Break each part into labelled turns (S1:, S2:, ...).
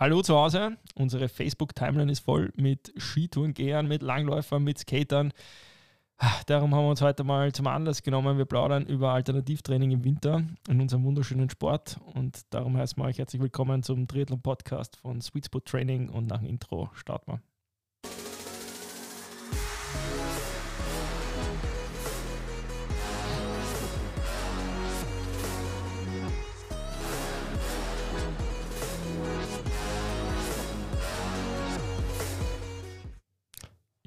S1: Hallo zu Hause. Unsere Facebook-Timeline ist voll mit Skitourengehern, mit Langläufern, mit Skatern. Darum haben wir uns heute mal zum Anlass genommen. Wir plaudern über Alternativtraining im Winter in unserem wunderschönen Sport. Und darum heißen wir euch herzlich willkommen zum Triathlon-Podcast von Sweet Spot Training. Und nach dem Intro starten wir.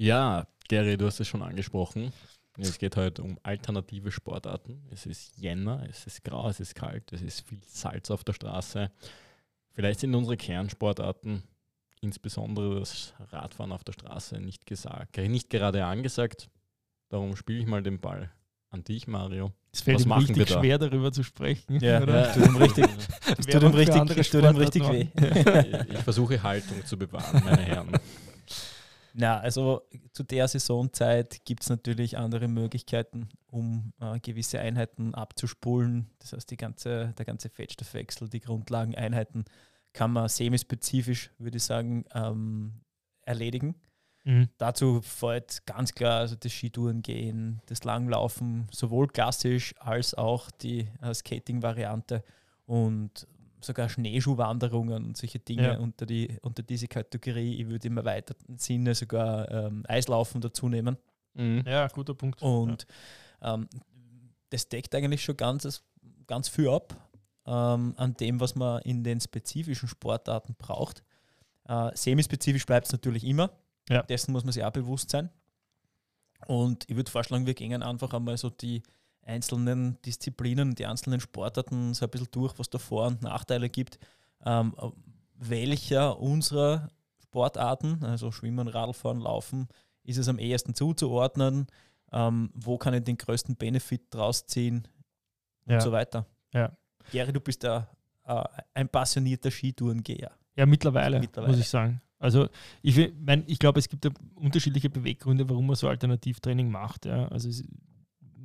S2: Ja, Gary, du hast es schon angesprochen. Es geht heute um alternative Sportarten. Es ist Jänner, es ist grau, es ist kalt, es ist viel Salz auf der Straße. Vielleicht sind unsere Kernsportarten, insbesondere das Radfahren auf der Straße, nicht, gesagt, nicht gerade angesagt. Darum spiele ich mal den Ball an dich, Mario.
S1: Es fällt Was ihm richtig schwer, darüber zu sprechen.
S2: Ja,
S1: oder?
S2: Ja, tut richtig, tut ihm richtig, tut ihm richtig weh. ich versuche Haltung zu bewahren, meine Herren.
S3: Na, also zu der Saisonzeit gibt es natürlich andere Möglichkeiten, um äh, gewisse Einheiten abzuspulen. Das heißt, die ganze, der ganze Fettstoffwechsel, die Grundlageneinheiten kann man semispezifisch, würde ich sagen, ähm, erledigen. Mhm. Dazu fällt ganz klar also das Skitourengehen, das Langlaufen, sowohl klassisch als auch die äh, Skating-Variante. Und sogar Schneeschuhwanderungen und solche Dinge ja. unter, die, unter diese Kategorie. Ich würde im erweiterten Sinne sogar ähm, Eislaufen dazu nehmen.
S1: Mhm. Ja, guter Punkt.
S3: Und ja. ähm, das deckt eigentlich schon ganz, ganz viel ab ähm, an dem, was man in den spezifischen Sportarten braucht. Äh, semispezifisch bleibt es natürlich immer. Ja. Dessen muss man sich auch bewusst sein. Und ich würde vorschlagen, wir gehen einfach einmal so die einzelnen Disziplinen, die einzelnen Sportarten so ein bisschen durch, was da Vor- und Nachteile gibt. Ähm, welcher unserer Sportarten, also Schwimmen, Radfahren, Laufen, ist es am ehesten zuzuordnen? Ähm, wo kann ich den größten Benefit draus ziehen? Und ja. so weiter.
S1: Ja.
S3: Gary, du bist ja äh, ein passionierter Skitourengeher.
S1: Ja, mittlerweile, mittlerweile, muss ich sagen. Also ich, mein, ich glaube, es gibt ja unterschiedliche Beweggründe, warum man so Alternativtraining macht. Ja. Also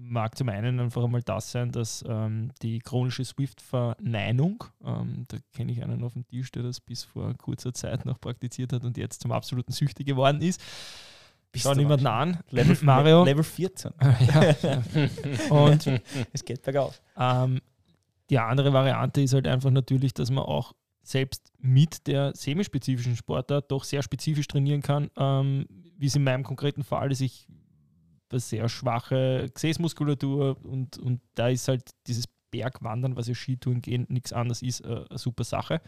S1: mag zum einen einfach einmal das sein, dass ähm, die chronische Swift-Verneinung, ähm, da kenne ich einen auf dem Tisch, der das bis vor kurzer Zeit noch praktiziert hat und jetzt zum absoluten Süchte geworden ist.
S3: Bist Schau niemanden an.
S1: Level, Mario.
S3: Level 14.
S1: ja. Und
S3: es geht bergauf.
S1: Ähm, die andere Variante ist halt einfach natürlich, dass man auch selbst mit der semispezifischen Sportart doch sehr spezifisch trainieren kann, ähm, wie es in meinem konkreten Fall ist. Ich sehr schwache Gesäßmuskulatur und, und da ist halt dieses Bergwandern, was ja Skitouren gehen, nichts anderes ist, äh, eine super Sache.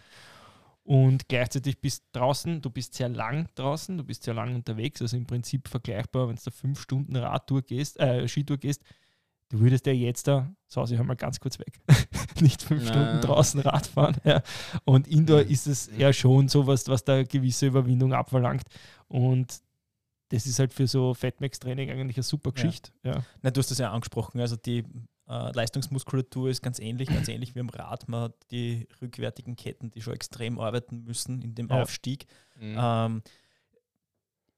S1: Und gleichzeitig bist du draußen, du bist sehr lang draußen, du bist sehr lang unterwegs, also im Prinzip vergleichbar, wenn du da fünf Stunden Radtour gehst, äh, Skitour gehst, du würdest ja jetzt da, so ich mal ganz kurz weg, nicht fünf Nein. Stunden draußen Radfahren. Ja. Und Indoor ist es ja schon sowas, was da gewisse Überwindung abverlangt. Und das ist halt für so Fatmax-Training eigentlich eine super Geschichte. Ja. ja.
S3: Na, du hast das ja angesprochen, also die äh, Leistungsmuskulatur ist ganz ähnlich, ganz ähnlich wie im Rad. Man hat die rückwärtigen Ketten, die schon extrem arbeiten müssen in dem ja. Aufstieg. Mhm. Ähm,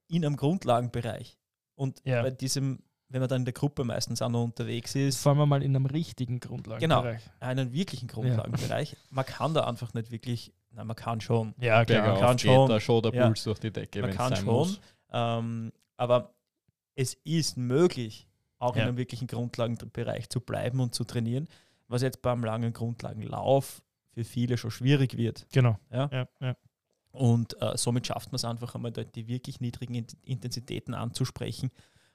S3: in einem Grundlagenbereich. Und ja. bei diesem, wenn man dann in der Gruppe meistens auch noch unterwegs ist.
S1: Fahren wir mal in einem richtigen Grundlagenbereich.
S3: Genau, einen wirklichen Grundlagenbereich. Man kann da einfach nicht wirklich, nein, man kann schon.
S2: Ja, klar, man kann schon. Da schon der Puls durch die Decke,
S3: man kann schon. Muss. Ähm, aber es ist möglich, auch ja. in einem wirklichen Grundlagenbereich zu bleiben und zu trainieren, was jetzt beim langen Grundlagenlauf für viele schon schwierig wird.
S1: Genau.
S3: Ja? ja, ja. Und äh, somit schafft man es einfach einmal, die wirklich niedrigen Intensitäten anzusprechen.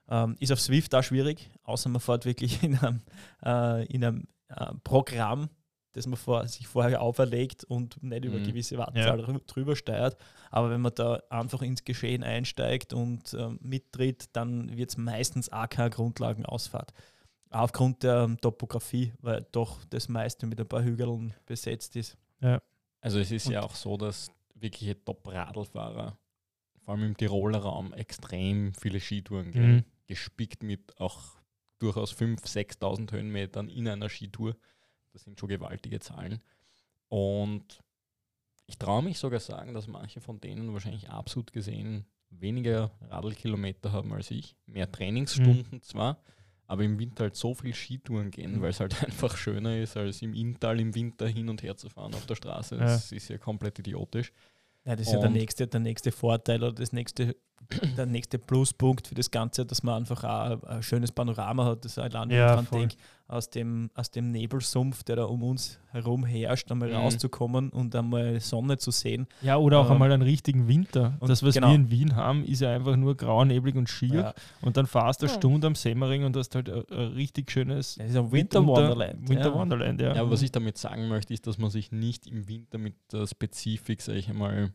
S3: Ähm, ist auf Swift da schwierig, außer man fährt wirklich in einem, äh, in einem äh, Programm, das man vor, sich vorher auferlegt und nicht über mhm. gewisse Wattzahl ja. drüber steuert. Aber wenn man da einfach ins Geschehen einsteigt und ähm, mittritt, dann wird es meistens auch keine Grundlagenausfahrt. Aufgrund der ähm, Topografie, weil doch das meiste mit ein paar Hügeln besetzt ist.
S2: Ja. Also es ist und ja auch so, dass wirkliche Top-Radlfahrer, vor allem im Tiroler Raum, extrem viele Skitouren gehen. Mhm. Gespickt mit auch durchaus 5.000, 6.000 Höhenmetern in einer Skitour. Das sind schon gewaltige Zahlen. Und ich traue mich sogar sagen, dass manche von denen wahrscheinlich absolut gesehen weniger Radlkilometer haben als ich. Mehr Trainingsstunden mhm. zwar, aber im Winter halt so viel Skitouren gehen, mhm. weil es halt einfach schöner ist, als im Inntal im Winter hin und her zu fahren auf der Straße. Das ja. ist ja komplett idiotisch.
S3: Ja, das ist ja der nächste, der nächste Vorteil oder das nächste, der nächste Pluspunkt für das Ganze, dass man einfach auch ein schönes Panorama hat. Das allein, wenn
S1: Ja,
S3: denke, aus dem, aus dem Nebelsumpf, der da um uns herum herrscht, einmal
S2: Mhm.
S3: rauszukommen und einmal Sonne zu sehen.
S1: Ja, oder auch
S3: Ähm,
S1: einmal einen richtigen Winter.
S3: und
S1: Das, was
S3: genau.
S1: wir in Wien haben, ist ja einfach nur grau, neblig und schier.
S3: Ja,
S1: Und dann fahrst du eine
S2: Ja.
S1: Stunde am Semmering und hast halt ein, ein richtig schönes
S3: das ist ein Winter
S1: mitunter-
S3: Wonderland.
S1: Winter
S3: ja.
S1: Wonderland, ja.
S2: Ja, was ich damit sagen möchte, ist, dass man sich nicht im Winter mit der Spezifik, sage ich einmal,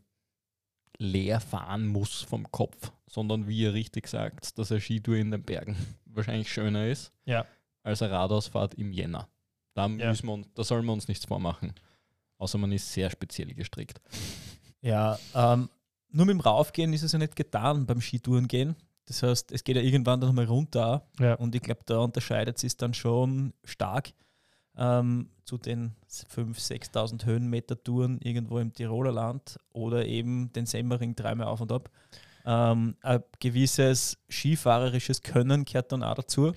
S2: leer fahren muss vom Kopf, sondern wie ihr richtig sagt, dass eine Skitour in den Bergen wahrscheinlich schöner ist
S1: Ja.
S2: als eine Radausfahrt im Jänner. Da,
S1: Ja.
S2: müssen wir, da sollen wir uns nichts vormachen. Außer man ist sehr speziell gestrickt.
S3: Ja, ähm, nur mit dem Raufgehen ist es ja nicht getan beim Skitouren gehen. Das heißt, es geht ja irgendwann dann mal runter.
S1: Ja.
S3: Und ich glaube, da unterscheidet es sich dann schon stark ähm, zu den 5.000, 6.000 Höhenmeter-Touren irgendwo im Tiroler Land oder eben den Semmering dreimal auf und ab. Ähm, ein gewisses skifahrerisches Können gehört dann auch dazu.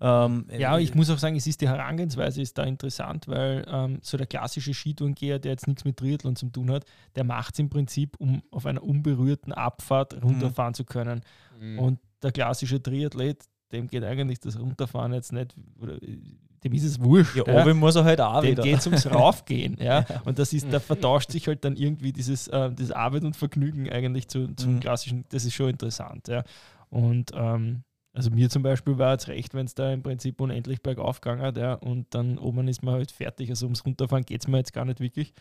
S3: Ähm,
S1: Ja, ich muss auch sagen, es ist die Herangehensweise ist da interessant, weil ähm, so der klassische Skitourengeher, der jetzt nichts mit Triathlon zu tun hat, der macht es im Prinzip, um auf einer unberührten Abfahrt runterfahren zu können.
S2: Mhm.
S1: Und der klassische Triathlet, dem geht eigentlich das Runterfahren jetzt nicht, oder, äh, dem ist es wurscht.
S3: ja,
S1: ja.
S3: oben muss er halt auch
S1: Dem
S3: wieder.
S1: geht es ums Raufgehen. ja. Und das ist, da vertauscht sich halt dann irgendwie dieses äh, das Arbeit und Vergnügen eigentlich zu, zum
S3: Mhm.
S1: klassischen, das ist schon interessant. Ja. Und ähm, also mir zum Beispiel war jetzt recht, wenn es da im Prinzip unendlich bergauf gegangen hat, ja, und dann oben ist man halt fertig. Also ums Runterfahren geht es mir jetzt gar nicht wirklich.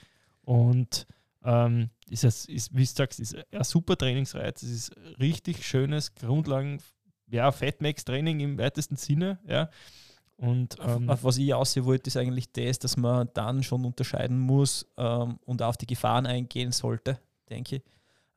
S1: Und ähm, ist, ist, wie du sagst, ist ein super Trainingsreiz. Es ist richtig schönes Grundlagen, ja, Fatmax-Training im weitesten Sinne, ja. Und
S3: Auf,
S1: ähm,
S3: auf was ich aussehen wollte, ist eigentlich das, dass man dann schon unterscheiden muss ähm, und auf die Gefahren eingehen sollte, denke ich.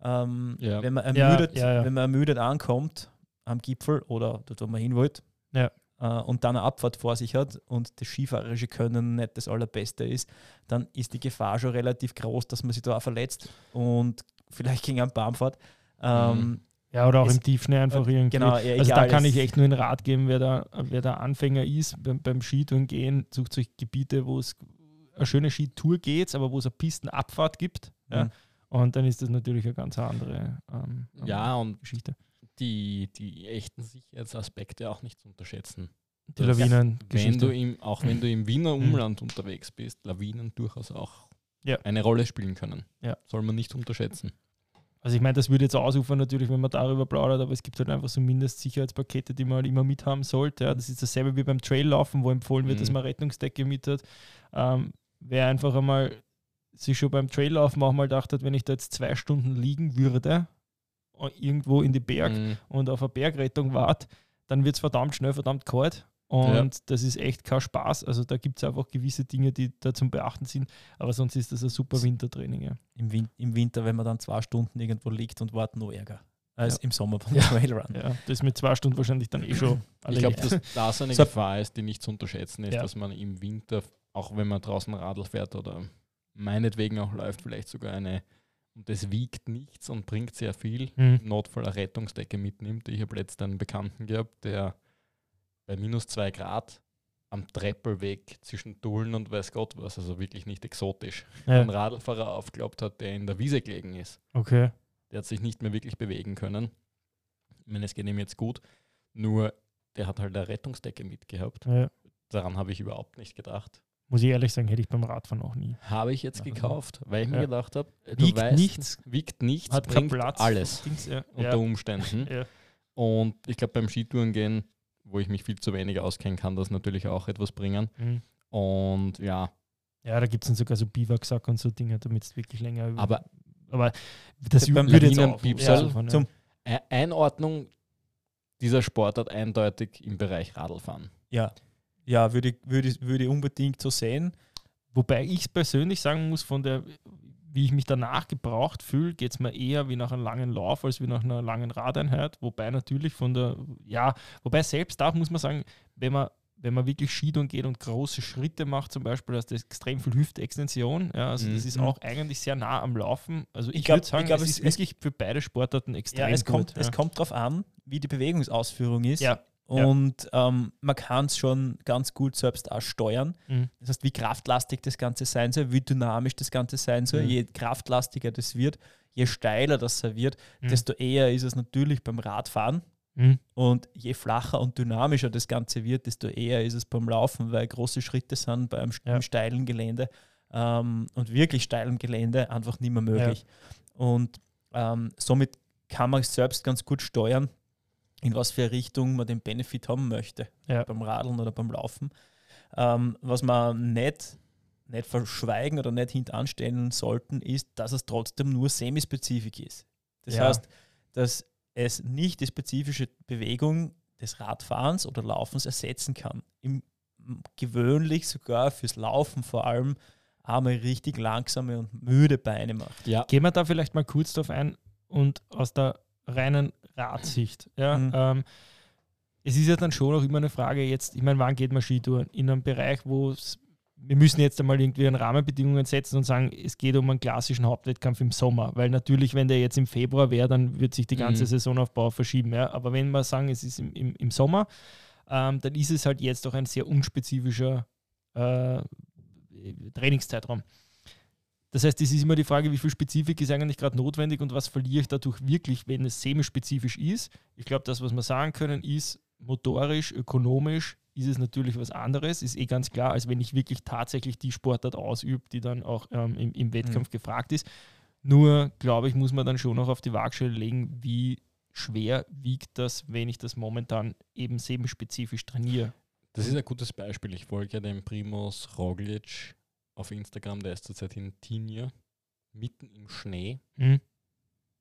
S3: Ähm,
S2: Ja.
S3: wenn, man ermüdet,
S1: ja, ja.
S3: wenn man ermüdet ankommt am Gipfel oder dort, wo man hin wollte,
S1: Ja.
S3: äh, und dann eine Abfahrt vor sich hat und das skifahrerische Können nicht das Allerbeste ist, dann ist die Gefahr schon relativ groß, dass man sich da auch verletzt und vielleicht gegen einen Baum fährt. Ähm,
S1: Ja, oder auch
S3: Es-
S1: im Tiefschnee einfach
S3: äh,
S1: irgendwie.
S3: genau, ja,
S1: also da kann ich echt nur einen Rat geben, wer da, wer da Anfänger ist beim, beim Skitouren gehen, sucht euch Gebiete, wo es eine schöne Skitour geht, aber wo es eine Pistenabfahrt gibt. Ja.
S3: Mhm.
S1: Und dann ist das natürlich eine ganz andere ähm, ähm,
S2: ja, und
S1: Geschichte.
S2: die, die echten Sicherheitsaspekte auch nicht zu unterschätzen.
S1: Die
S2: Das-
S1: Lawinen.
S2: Wenn du im, auch wenn du im Wiener
S1: Mhm.
S2: Umland unterwegs bist, Lawinen durchaus auch
S1: Ja.
S2: eine Rolle spielen können.
S1: Ja.
S2: Soll man nicht unterschätzen.
S1: Also ich meine, das würde jetzt ausufern natürlich, wenn man darüber plaudert, aber es gibt halt einfach so Mindestsicherheitspakete, die man halt immer mithaben sollte. Ja, das ist dasselbe wie beim Traillaufen, wo empfohlen wird, dass
S2: Mhm.
S1: man Rettungsdecke mit hat. Ähm, wer einfach einmal sich schon beim Traillaufen auch mal gedacht hat, wenn ich da jetzt zwei Stunden liegen würde, äh, irgendwo in die Berg
S2: Mhm.
S1: und auf eine Bergrettung wart, dann wird es verdammt schnell, verdammt kalt. Und das ist echt kein Spaß. Also da gibt es einfach gewisse Dinge, die da zum Beachten sind. Aber sonst ist das ein super Wintertraining. Ja.
S3: im, Win im Winter, wenn man dann zwei Stunden irgendwo liegt und wartet, noch ärger als
S1: Ja.
S3: im Sommer beim
S1: Ja.
S3: Trailrun.
S1: Ja, das ist mit zwei Stunden wahrscheinlich dann eh schon
S2: Ich glaube, dass das eine
S3: So-
S2: Gefahr ist, die nicht zu unterschätzen ist,
S1: Ja.
S2: dass man im Winter, auch wenn man draußen Radl fährt oder meinetwegen auch läuft, vielleicht sogar eine, und das wiegt nichts und bringt sehr viel,
S1: Hm.
S2: im Notfall eine Rettungsdecke mitnimmt. Ich habe letztens einen Bekannten gehabt, der bei minus zwei Grad am Treppelweg zwischen Dullen und weiß Gott was, also wirklich nicht exotisch, einen
S1: Ja,
S2: Radlfahrer aufgeklappt hat, der in der Wiese gelegen ist.
S1: okay.
S2: Der hat sich nicht mehr wirklich bewegen können. Ich meine, es geht ihm jetzt gut, nur der hat halt eine Rettungsdecke mitgehabt.
S1: Ja.
S2: Daran habe ich überhaupt nicht gedacht.
S1: Muss ich ehrlich sagen, hätte ich beim Radfahren auch nie.
S2: Habe ich jetzt
S1: Also,
S2: gekauft, weil ich mir
S1: ja.
S2: gedacht habe, du
S1: Wiegt
S2: weißt,
S1: nichts,
S2: wiegt nichts,
S1: hat
S2: bringt
S1: Platz.
S2: alles
S1: Dings, ja.
S2: unter. Umständen. Und ich glaube, beim Skitouren gehen, wo ich mich viel zu wenig auskenne, kann das natürlich auch etwas bringen.
S1: Mhm.
S2: Und ja,
S1: ja, da gibt es dann sogar so Biwaksack und so Dinge, damit es wirklich länger. über-
S2: aber
S1: aber das
S3: Beim
S1: würde jetzt auch
S2: Piepsal
S1: ja,
S3: zum-
S2: E- Einordnung dieser Sportart eindeutig im Bereich Radlfahren.
S3: Ja, ja würde ich, würde, ich- würde ich unbedingt so sehen.
S1: Wobei ich persönlich sagen muss, von der, wie ich mich danach gebraucht fühle, geht es mir eher wie nach einem langen Lauf als wie nach einer langen Radeinheit. Wobei natürlich von der, ja, wobei selbst da muss man sagen, wenn man, wenn man wirklich Skitouren geht und große Schritte macht, zum Beispiel, hast du extrem viel Hüftextension. Ja, also das
S2: Mhm.
S1: ist auch eigentlich sehr nah am Laufen. Also ich,
S3: Ich
S1: würde sagen,
S3: ich glaub,
S1: es
S3: es-
S1: ist wirklich für beide Sportarten extrem
S3: Ja, es kommt,
S1: gut.
S3: es
S1: ja.
S3: kommt darauf an, wie die Bewegungsausführung ist.
S1: Ja.
S3: Und ähm, man kann es schon ganz gut selbst auch steuern.
S1: Mhm.
S3: Das heißt, wie kraftlastig das Ganze sein soll, wie dynamisch das Ganze sein soll.
S1: Mhm.
S3: Je kraftlastiger das wird, je steiler das wird,
S1: Mhm.
S3: desto eher ist es natürlich beim Radfahren.
S1: Mhm.
S3: Und je flacher und dynamischer das Ganze wird, desto eher ist es beim Laufen, weil große Schritte sind beim
S1: Ja.
S3: steilen Gelände ähm, und wirklich steilen Gelände einfach nicht mehr möglich. Und ähm, somit kann man selbst ganz gut steuern, in was für eine Richtung man den Benefit haben möchte,
S1: Ja.
S3: beim Radeln oder beim Laufen. Ähm, was man nicht, nicht verschweigen oder nicht hintanstellen sollten, ist, dass es trotzdem nur semispezifisch ist. Das
S1: Ja.
S3: heißt, dass es nicht die spezifische Bewegung des Radfahrens oder Laufens ersetzen kann. Im, gewöhnlich sogar fürs Laufen vor allem einmal richtig langsame und müde Beine macht.
S2: Ja,
S1: Gehen wir da vielleicht mal kurz drauf ein und aus der reinen Radsicht. Ja,
S3: Mhm.
S1: ähm, es ist ja dann schon auch immer eine Frage jetzt, ich meine, wann geht man Skitouren? In einem Bereich, wo wir müssen jetzt einmal irgendwie an Rahmenbedingungen setzen und sagen, es geht um einen klassischen Hauptwettkampf im Sommer, weil natürlich, wenn der jetzt im Februar wäre, dann wird sich die ganze
S2: Mhm.
S1: Saisonaufbau verschieben. Ja? Aber wenn wir sagen, es ist im, im, im Sommer, ähm, dann ist es halt jetzt auch ein sehr unspezifischer äh, Trainingszeitraum. Das heißt, es ist immer die Frage, wie viel Spezifik ist eigentlich gerade notwendig und was verliere ich dadurch wirklich, wenn es semispezifisch ist. Ich glaube, das, was wir sagen können, ist motorisch, ökonomisch ist es natürlich was anderes, ist eh ganz klar, als wenn ich wirklich tatsächlich die Sportart ausübe, die dann auch ähm, im, im Wettkampf gefragt ist. Nur, glaube ich, muss man dann schon noch auf die Waagschale legen, wie schwer wiegt das, wenn ich das momentan eben semispezifisch trainiere.
S2: das ist ein gutes Beispiel. Ich folge ja dem Primus Roglic auf Instagram, der ist zurzeit in Tinja, mitten im Schnee.
S1: Mhm.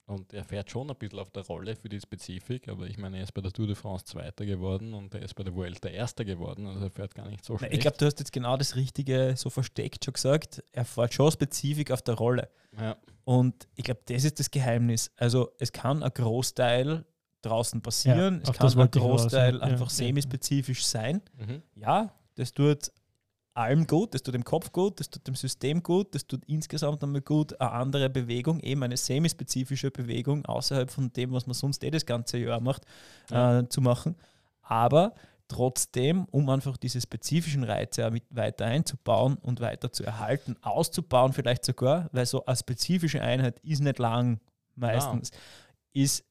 S2: Und er fährt schon ein bisschen auf der Rolle für die Spezifik, aber ich meine, er ist bei der Tour de France Zweiter geworden und er ist bei der Vuelta Erster geworden, also er fährt gar nicht so schlecht.
S3: Ich glaube, du hast jetzt genau das Richtige so versteckt schon gesagt. Er fährt schon spezifisch auf der Rolle.
S2: ja.
S3: Und ich glaube, das ist das Geheimnis. Also es kann ein Großteil draußen passieren,
S1: Ja,
S3: es kann ein
S1: raus,
S3: Großteil
S1: ja.
S3: einfach
S1: Ja.
S3: semispezifisch sein.
S2: Mhm.
S3: Ja, das tut allem gut, das tut dem Kopf gut, das tut dem System gut, das tut insgesamt einmal gut, eine andere Bewegung, eben eine semispezifische Bewegung außerhalb von dem, was man sonst eh das ganze Jahr macht,
S2: Ja.
S3: äh, zu machen. Aber trotzdem, um einfach diese spezifischen Reize auch mit weiter einzubauen und weiter zu erhalten, auszubauen vielleicht sogar, weil so eine spezifische Einheit ist nicht lang meistens, ist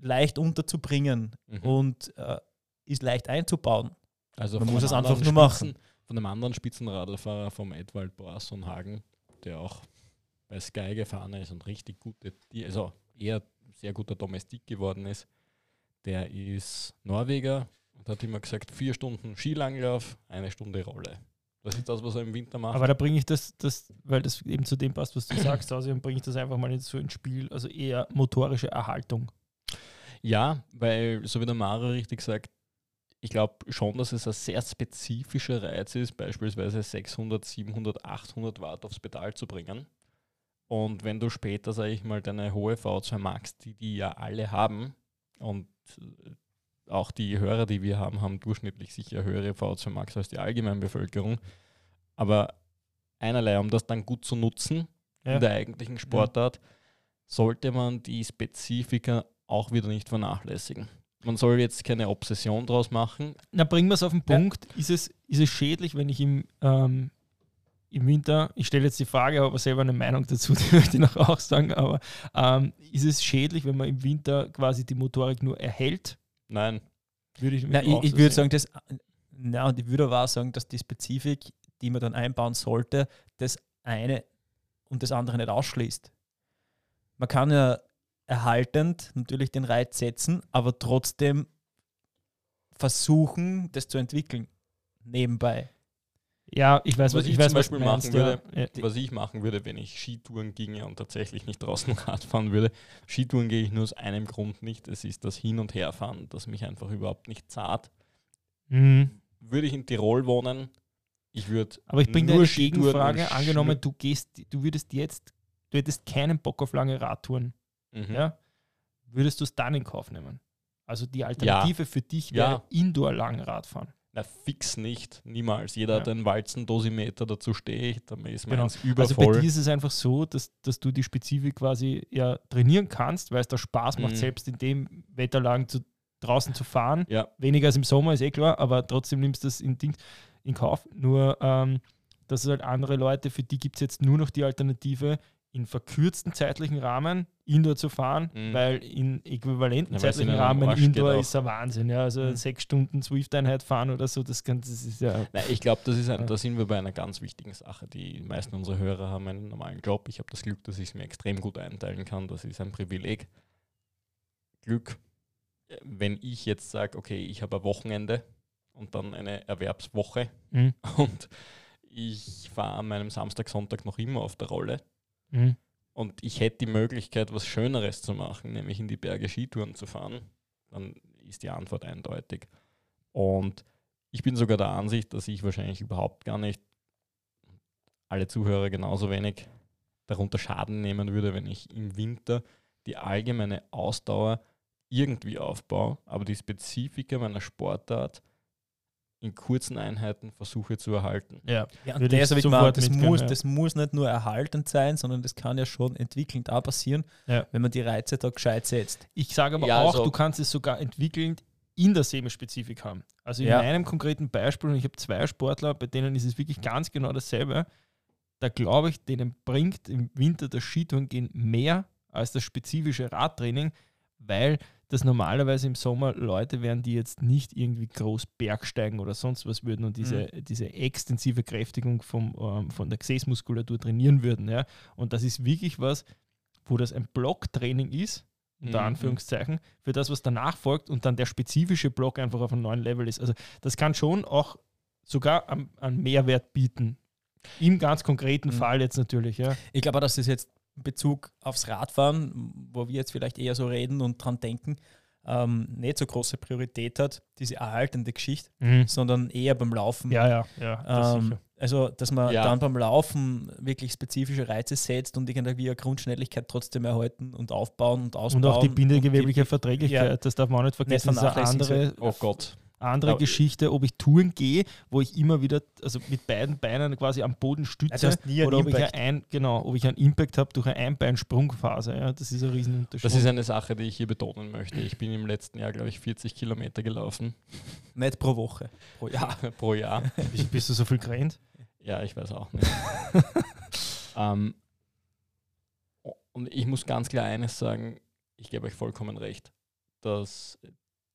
S3: leicht unterzubringen
S2: Mhm.
S3: und äh, ist leicht einzubauen.
S2: Also
S3: Man muss es einfach nur machen.
S2: Von einem anderen Spitzenradlfahrer, vom Edwald Boasson Hagen, der auch bei Sky gefahren ist und richtig gute, also eher sehr guter Domestik geworden ist, der ist Norweger und hat immer gesagt, vier Stunden Skilanglauf, eine Stunde Rolle. Das ist das, was er im Winter macht.
S1: Aber da bringe ich das, das, weil das eben zu dem passt, was du sagst, also bringe ich das einfach mal so ins Spiel, also eher motorische Erhaltung.
S2: Ja, weil, so wie der Mara richtig sagt, ich glaube schon, dass es ein sehr spezifischer Reiz ist, beispielsweise 600, 700, 800 Watt aufs Pedal zu bringen. Und wenn du später, sage ich mal, deine hohe V2 Max, die die ja alle haben, und äh, auch die Hörer, die wir haben, haben durchschnittlich sicher höhere V2 Max als die Allgemeinbevölkerung. Aber einerlei, um das dann gut zu nutzen
S1: Ja.
S2: in der eigentlichen Sportart, sollte man die Spezifika auch wieder nicht vernachlässigen. Man soll jetzt keine Obsession draus machen.
S1: Na, bringen wir es auf den
S3: Ja.
S1: Punkt. Ist, es, ist es schädlich, wenn ich im, ähm, im Winter, ich stelle jetzt die Frage, habe aber selber eine Meinung dazu, die möchte ich noch auch sagen, aber ähm, ist es schädlich, wenn man im Winter quasi die Motorik nur erhält?
S2: Nein,
S1: Würde ich,
S3: Na, ich ich
S1: so
S3: würde sagen, das, na, und ich würde aber auch sagen, dass die Spezifik, die man dann einbauen sollte, das eine und das andere nicht ausschließt. Man kann ja erhaltend natürlich den Reiz setzen, aber trotzdem versuchen, das zu entwickeln. Nebenbei.
S1: Ja, ich weiß,
S2: Was
S1: was,
S2: ich
S1: ich weiß,
S2: zum Beispiel
S1: meinst,
S2: machen würde,
S1: ja.
S2: Was ich machen würde, wenn ich Skitouren ginge und tatsächlich nicht draußen Rad fahren würde. Skitouren gehe ich nur aus einem Grund nicht. Es ist das Hin- und Herfahren, das mich einfach überhaupt nicht zart.
S1: Mhm.
S2: Würde ich in Tirol wohnen, ich würde
S1: Aber ich bringe eine
S2: Skitouren
S1: Gegenfrage. Angenommen, du gehst, du würdest jetzt, du hättest keinen Bock auf lange Radtouren,
S2: Mhm.
S1: ja? würdest du es dann in Kauf nehmen? Also die Alternative für dich wäre
S2: Ja.
S1: Indoor-Langradfahren.
S2: Na, fix nicht, niemals. Jeder hat
S1: Ja.
S2: einen Walzendosimeter, dazu stehe ich, damit ist
S1: Genau.
S2: meins
S1: Also
S2: übervoll.
S1: bei dir ist es einfach so, dass, dass du die Spezifik quasi ja trainieren kannst, weil es da Spaß macht,
S2: Mhm.
S1: selbst in dem Wetterlagen zu draußen zu fahren.
S2: Ja.
S1: Weniger als im Sommer, ist eh klar, aber trotzdem nimmst du das in, Ding, in Kauf. Nur, ähm, dass es halt andere Leute, für die gibt es jetzt nur noch die Alternative, in verkürzten zeitlichen Rahmen Indoor zu fahren,
S2: Mhm.
S1: weil in äquivalenten
S2: Ja,
S1: zeitlichen Rahmen Indoor ist ein Wahnsinn. Ja. Also
S3: Mhm.
S1: sechs Stunden Swift-Einheit fahren oder so, das, kann, das ist ja.
S2: Nein, ich glaube, das ist ein,
S1: Ja.
S2: da sind wir bei einer ganz wichtigen Sache. Die meisten unserer Hörer haben einen normalen Job. Ich habe das Glück, dass ich es mir extrem gut einteilen kann. Das ist ein Privileg. Glück, äh, wenn ich jetzt sage, okay, ich habe ein Wochenende und dann eine Erwerbswoche
S1: Mhm.
S2: und ich fahre an meinem Samstag, Sonntag noch immer auf der Rolle
S1: Mhm.
S2: und ich hätte die Möglichkeit, was Schöneres zu machen, nämlich in die Berge Skitouren zu fahren, dann ist die Antwort eindeutig. Und ich bin sogar der Ansicht, dass ich wahrscheinlich überhaupt gar nicht alle Zuhörer genauso wenig darunter Schaden nehmen würde, wenn ich im Winter die allgemeine Ausdauer irgendwie aufbaue, aber die Spezifika meiner Sportart in kurzen Einheiten versuche zu erhalten.
S1: Ja.
S3: Ja, und
S1: Würde ich
S3: das, ich
S1: sofort
S3: gemeint, das, muss,
S1: ja.
S3: das muss nicht nur erhaltend sein, sondern das kann ja schon entwickelnd auch passieren,
S1: Ja.
S3: wenn man die Reize da gescheit setzt.
S1: Ich sage aber
S2: Ja,
S1: auch,
S2: also-
S1: du kannst es sogar entwickelnd in der Semispezifik haben. Also in
S3: Ja.
S1: meinem konkreten Beispiel, und ich habe zwei Sportler, bei denen ist es wirklich ganz genau dasselbe, da glaube ich, denen bringt im Winter das Skitouren gehen mehr als das spezifische Radtraining, weil das normalerweise im Sommer Leute wären, die jetzt nicht irgendwie groß Bergsteigen oder sonst was würden und diese, diese extensive Kräftigung vom, ähm, von der Gesäßmuskulatur trainieren würden. Ja? Und das ist wirklich was, wo das ein Blocktraining ist, unter
S2: Mhm.
S1: Anführungszeichen, für das, was danach folgt und dann der spezifische Block einfach auf einem neuen Level ist. Also das kann schon auch sogar einen, einen Mehrwert bieten. Im ganz konkreten
S3: Mhm.
S1: Fall jetzt natürlich, ja.
S3: Ich glaube, dass das jetzt Bezug aufs Radfahren, wo wir jetzt vielleicht eher so reden und dran denken, ähm, nicht so große Priorität hat, diese erhaltende Geschichte, sondern eher beim Laufen.
S1: Ja, ja, ja. Das
S3: Ähm, also, dass man
S2: Ja.
S3: dann beim Laufen wirklich spezifische Reize setzt und irgendwie eine Grundschnelligkeit trotzdem erhalten und aufbauen und ausbauen.
S1: Und auch die bindegewebliche
S3: und die-
S1: Verträglichkeit,
S3: ja.
S1: das darf man auch nicht vergessen, das ist eine andere,
S2: Oh Gott.
S1: Andere
S2: Ja.
S1: Geschichte, ob ich Touren gehe, wo ich immer wieder, also mit beiden Beinen quasi am Boden stütze,
S3: Also
S1: oder ob ich, ein, genau, ob ich einen Impact habe durch eine Einbeinsprungphase. Ja, das ist ein Riesenunterschied.
S2: Das ist eine Sache, die ich hier betonen möchte. Ich bin im letzten Jahr, glaube ich, 40 Kilometer gelaufen
S3: Nicht pro Woche, pro Jahr.
S2: pro Jahr.
S1: bist, bist du so viel gerannt?
S2: Ja, ich weiß auch nicht. ähm, und ich muss ganz klar eines sagen, ich gebe euch vollkommen recht, dass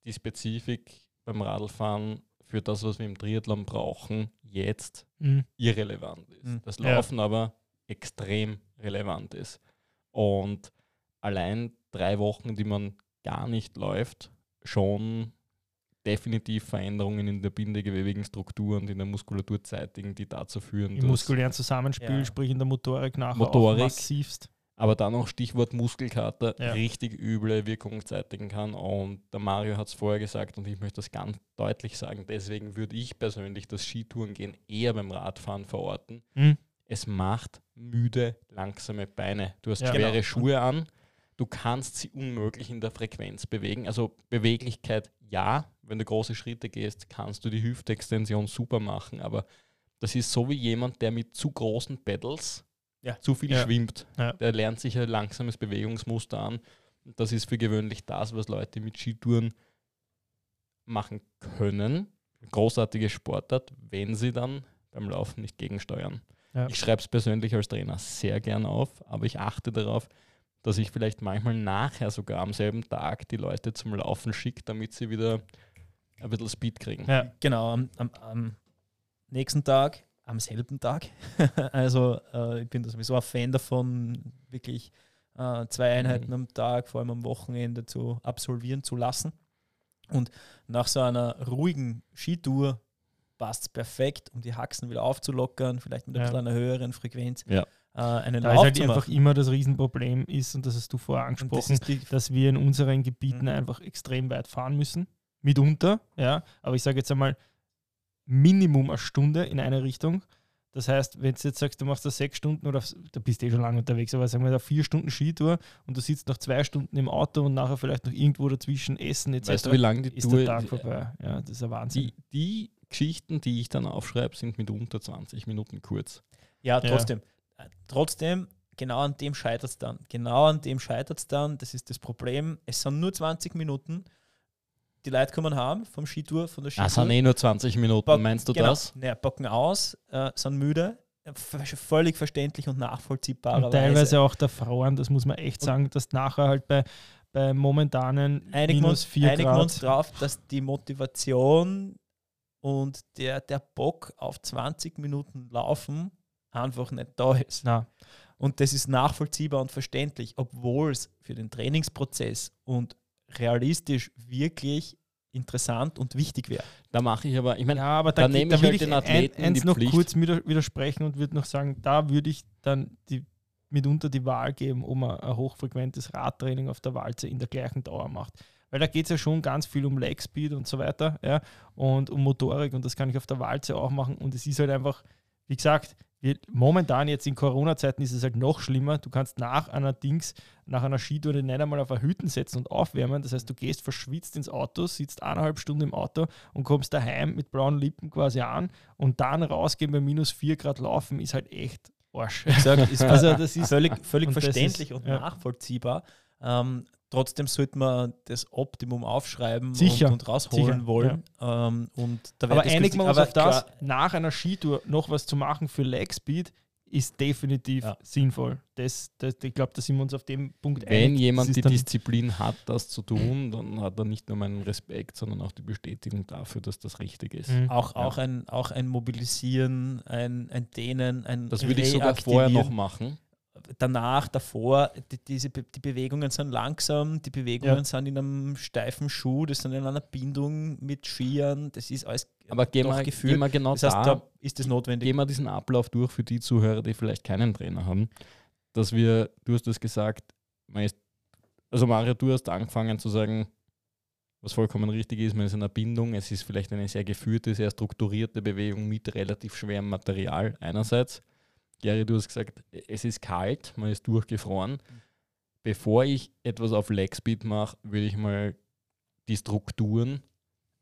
S2: die Spezifik beim Radlfahren für das, was wir im Triathlon brauchen, jetzt
S1: Mhm.
S2: irrelevant ist.
S3: Mhm.
S2: Das
S1: Ja.
S2: Laufen aber extrem relevant ist. Und allein drei Wochen, die man gar nicht läuft, schon definitiv Veränderungen in der bindegewebigen Struktur und in der Muskulatur zeitigen, die dazu führen,
S1: Im muskulären Zusammenspiel,
S3: Ja.
S1: sprich in der Motorik nachher
S2: Motorik.
S1: auch massivst.
S2: Aber dann auch Stichwort Muskelkater
S1: Ja.
S2: richtig üble Wirkung zeitigen kann. Und der Mario hat es vorher gesagt und ich möchte das ganz deutlich sagen. Deswegen würde ich persönlich das Skitourengehen eher beim Radfahren verorten.
S1: Mhm.
S2: Es macht müde, langsame Beine. Du hast
S1: Ja.
S2: schwere
S3: Genau.
S2: Schuhe an. Du kannst sie unmöglich in der Frequenz bewegen. Also Beweglichkeit ja. Wenn du große Schritte gehst, kannst du die Hüftextension super machen. Aber das ist so wie jemand, der mit zu großen Pedals
S3: Ja.
S2: zu viel
S1: Ja.
S2: schwimmt.
S1: Ja.
S2: Der lernt sich ein langsames Bewegungsmuster an. Und Das ist für gewöhnlich das, was Leute mit Skitouren machen können. Großartige Sportart, wenn sie dann beim Laufen nicht gegensteuern.
S1: Ja.
S2: Ich schreibe es persönlich als Trainer sehr gern auf, aber ich achte darauf, dass ich vielleicht manchmal nachher sogar am selben Tag die Leute zum Laufen schicke, damit sie wieder ein bisschen Speed kriegen.
S1: Ja.
S3: Genau, am, am, am nächsten Tag, am selben Tag. also äh, ich bin da sowieso ein Fan davon, wirklich äh, zwei Einheiten
S2: Mhm.
S3: am Tag, vor allem am Wochenende zu absolvieren zu lassen. Und nach so einer ruhigen Skitour passt es perfekt, um die Haxen wieder aufzulockern, vielleicht mit ein
S1: Ja.
S3: bisschen einer höheren Frequenz
S2: Ja.
S3: äh, einen
S1: Da ist
S3: Lauf
S1: halt
S3: zu
S1: einfach
S3: machen.
S1: immer das Riesenproblem ist, und das hast du vorher
S3: das
S1: angesprochen,
S3: ist die,
S1: dass wir in unseren Gebieten
S3: Mhm.
S1: einfach extrem weit fahren müssen. Mitunter, ja. Aber ich sage jetzt einmal Minimum eine Stunde in eine Richtung. Das heißt, wenn du jetzt sagst, du machst da sechs Stunden oder da bist du eh schon lange unterwegs, aber sagen wir da vier Stunden Skitour und du sitzt noch zwei Stunden im Auto und nachher vielleicht noch irgendwo dazwischen essen etc.
S2: Weißt du, wie lange die
S1: ist
S2: Tour
S1: der Tag vorbei. Ja, das ist ein Wahnsinn.
S2: Die, die Geschichten, die ich dann aufschreibe, sind mit unter 20 Minuten kurz.
S3: Ja,
S1: Ja.
S3: trotzdem. Äh, Trotzdem, genau an dem scheitert es dann. Genau an dem scheitert es dann. Das ist das Problem. Es sind nur 20 Minuten. Die Leute kommen heim vom Skitour, von der
S2: Ah,
S3: Skitour.
S2: sind eh nur 20 Minuten,
S3: Bock-
S2: meinst du
S3: genau,
S2: das?
S3: Ne, bocken aus, äh, sind müde. Äh, Völlig verständlich und nachvollziehbar.
S1: Und teilweise auch der Frauen, das muss man echt sagen, dass nachher halt bei, bei momentanen
S3: einigen wir,
S1: minus
S3: uns,
S1: 4
S3: einigen wir uns
S1: Grad.
S3: drauf, dass die Motivation und der, der Bock auf 20 Minuten Laufen einfach nicht da ist.
S1: Na,
S3: Und das ist nachvollziehbar und verständlich, obwohl es für den Trainingsprozess und realistisch wirklich interessant und wichtig wäre.
S2: Da mache ich aber, ich meine,
S1: ja, aber
S2: da
S1: da,
S2: nehme
S1: da
S2: ich halt
S1: ich
S2: den
S1: ein,
S2: Athleten in
S1: eins
S2: die
S1: noch
S2: Pflicht.
S1: kurz wider- widersprechen und würde noch sagen, da würde ich dann die, mitunter die Wahl geben, um ein, ein hochfrequentes Radtraining auf der Walze in der gleichen Dauer macht. Weil da geht es ja schon ganz viel um Leg Speed und so weiter ja, und um Motorik und das kann ich auf der Walze auch machen und es ist halt einfach, wie gesagt, wir, momentan jetzt in Corona-Zeiten ist es halt noch schlimmer. Du kannst nach einer Dings, nach einer Skitour nicht einmal auf eine Hütten setzen und aufwärmen. Das heißt, du gehst verschwitzt ins Auto, sitzt eineinhalb Stunden im Auto und kommst daheim mit blauen Lippen quasi an und dann rausgehen bei minus 4 Grad laufen ist halt echt Arsch.
S3: Sag, ist
S1: Also das ist
S3: völlig, völlig
S1: und
S3: verständlich
S1: ist-
S3: und
S1: ja.
S3: nachvollziehbar. Ähm, trotzdem sollte man das Optimum aufschreiben
S1: Sicher,
S3: und, und rausholen
S1: sicher,
S3: wollen. Ähm, und da wäre
S1: Aber einigen wir uns auf das,
S3: klar,
S1: nach einer Skitour noch was zu machen für Leg Speed ist definitiv
S3: Ja.
S1: sinnvoll. Das, das, ich glaube, da sind wir uns auf dem Punkt
S2: wenn
S1: einig.
S2: jemand die Disziplin hat, das zu tun, dann hat er nicht nur meinen Respekt, sondern auch die Bestätigung dafür, dass das richtig ist.
S1: Mhm.
S3: auch,
S2: Ja.
S3: auch, ein, auch ein Mobilisieren, ein, ein Dehnen, ein
S2: Das würde ich sogar vorher noch machen.
S3: Danach, davor, die, diese, die Bewegungen sind langsam, die Bewegungen
S1: Ja.
S3: sind in einem steifen Schuh, das sind in einer Bindung mit Skiern, das ist alles
S2: Aber gehen wir, gehen wir genau
S3: Das heißt,
S2: da,
S3: da ist es notwendig.
S2: gehen wir diesen Ablauf durch für die Zuhörer, die vielleicht keinen Trainer haben, dass wir, du hast es gesagt, man ist, also Mario, du hast angefangen zu sagen, was vollkommen richtig ist, man ist in einer Bindung, es ist vielleicht eine sehr geführte, sehr strukturierte Bewegung mit relativ schwerem Material einerseits. Gary, du hast gesagt, es ist kalt, man ist durchgefroren. Bevor ich etwas auf Leg Speed mache, würde ich mal die Strukturen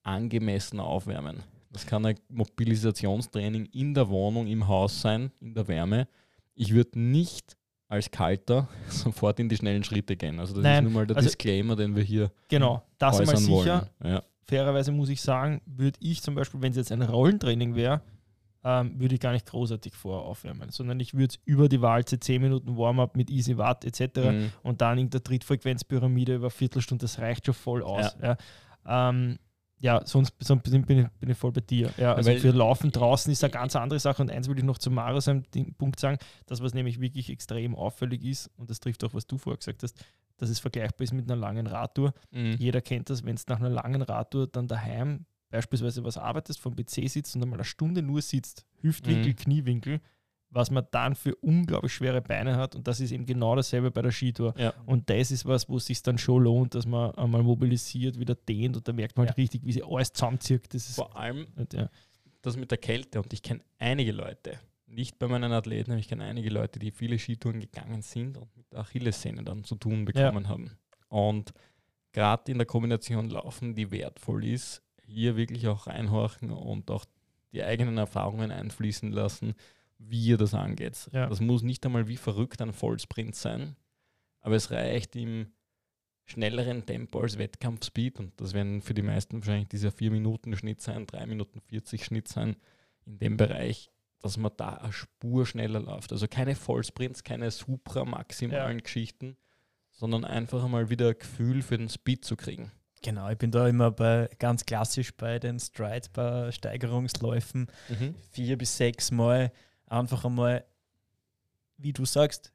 S2: angemessen aufwärmen. Das kann ein Mobilisationstraining in der Wohnung, im Haus sein, in der Wärme. Ich würde nicht als Kalter sofort in die schnellen Schritte gehen. Also das
S1: Nein,
S2: ist nun mal der
S1: also-
S2: Disclaimer, den wir hier
S1: Genau, das
S2: äußern
S1: sicher.
S2: Ja.
S1: Fairerweise muss ich sagen, würde ich zum Beispiel, wenn es jetzt ein Rollentraining wäre, ähm, würde ich gar nicht großartig vorher aufwärmen, sondern ich würde über die Walze 10 Minuten Warm-up mit Easy Watt etc.
S2: Mhm.
S1: und dann in der Trittfrequenzpyramide über Viertelstunde, das reicht schon voll aus. Ja, ähm, ja sonst, sonst bin, ich, bin ich voll bei dir. Ja, also
S2: weil-
S1: für Laufen draußen ist eine ganz andere Sache. Und eins will ich noch zu Mario seinem Punkt sagen, das, was nämlich wirklich extrem auffällig ist, und das trifft auch, was du vorher gesagt hast, dass es vergleichbar ist mit einer langen Radtour.
S2: Mhm.
S1: Jeder kennt das, wenn es nach einer langen Radtour dann daheim beispielsweise was arbeitest, vom PC sitzt und einmal eine Stunde nur sitzt, Hüftwinkel,
S2: Mhm.
S1: Kniewinkel, was man dann für unglaublich schwere Beine hat. Und das ist eben genau dasselbe bei der Skitour.
S2: Ja.
S1: Und das ist was, wo es sich dann schon lohnt, dass man einmal mobilisiert, wieder dehnt und da merkt man halt
S3: Ja.
S1: richtig, wie sie alles zusammenzirkt. Das ist
S2: Vor allem
S1: halt, ja.
S2: das mit der Kälte und ich kenne einige Leute, nicht bei meinen Athleten, aber ich kenne einige Leute, die viele Skitouren gegangen sind und mit der Achillessehne dann zu tun bekommen haben. Und gerade in der Kombination Laufen, die wertvoll ist, hier wirklich auch reinhorchen und auch die eigenen Erfahrungen einfließen lassen, wie ihr das angeht.
S1: Ja.
S2: Das muss nicht einmal wie verrückt ein Vollsprint sein, aber es reicht im schnelleren Tempo als Wettkampfspeed und das werden für die meisten wahrscheinlich dieser 4 Minuten Schnitt sein, 3 Minuten 40 Schnitt sein, in dem Bereich, dass man da eine Spur schneller läuft. Also keine Vollsprints, keine supra-maximalen Geschichten, sondern einfach einmal wieder ein Gefühl für den Speed zu kriegen.
S3: Genau, ich bin da immer bei ganz klassisch bei den Strides, bei Steigerungsläufen vier bis sechs Mal einfach einmal, wie du sagst,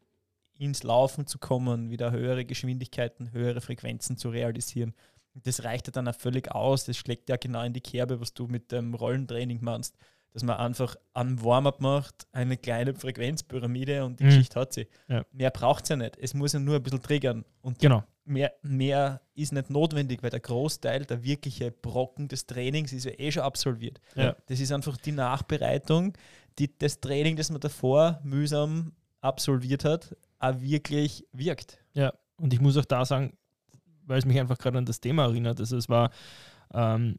S3: ins Laufen zu kommen, wieder höhere Geschwindigkeiten, höhere Frequenzen zu realisieren. Das reicht ja dann auch völlig aus. Das schlägt ja genau in die Kerbe, was du mit dem Rollentraining meinst, dass man einfach einen Warm-up macht, eine kleine Frequenzpyramide und die
S1: Mhm.
S3: Geschichte hat sie.
S1: Ja.
S3: Mehr braucht es ja nicht. Es muss ja nur ein bisschen triggern. Und
S1: Genau.
S3: Mehr, mehr ist nicht notwendig, weil der Großteil, der wirkliche Brocken des Trainings ist ja eh schon absolviert.
S1: Ja.
S3: Das ist einfach die Nachbereitung, die, das Training, das man davor mühsam absolviert hat, auch wirklich wirkt.
S1: Ja, und ich muss auch da sagen, weil es mich einfach gerade an das Thema erinnert, also es war ähm,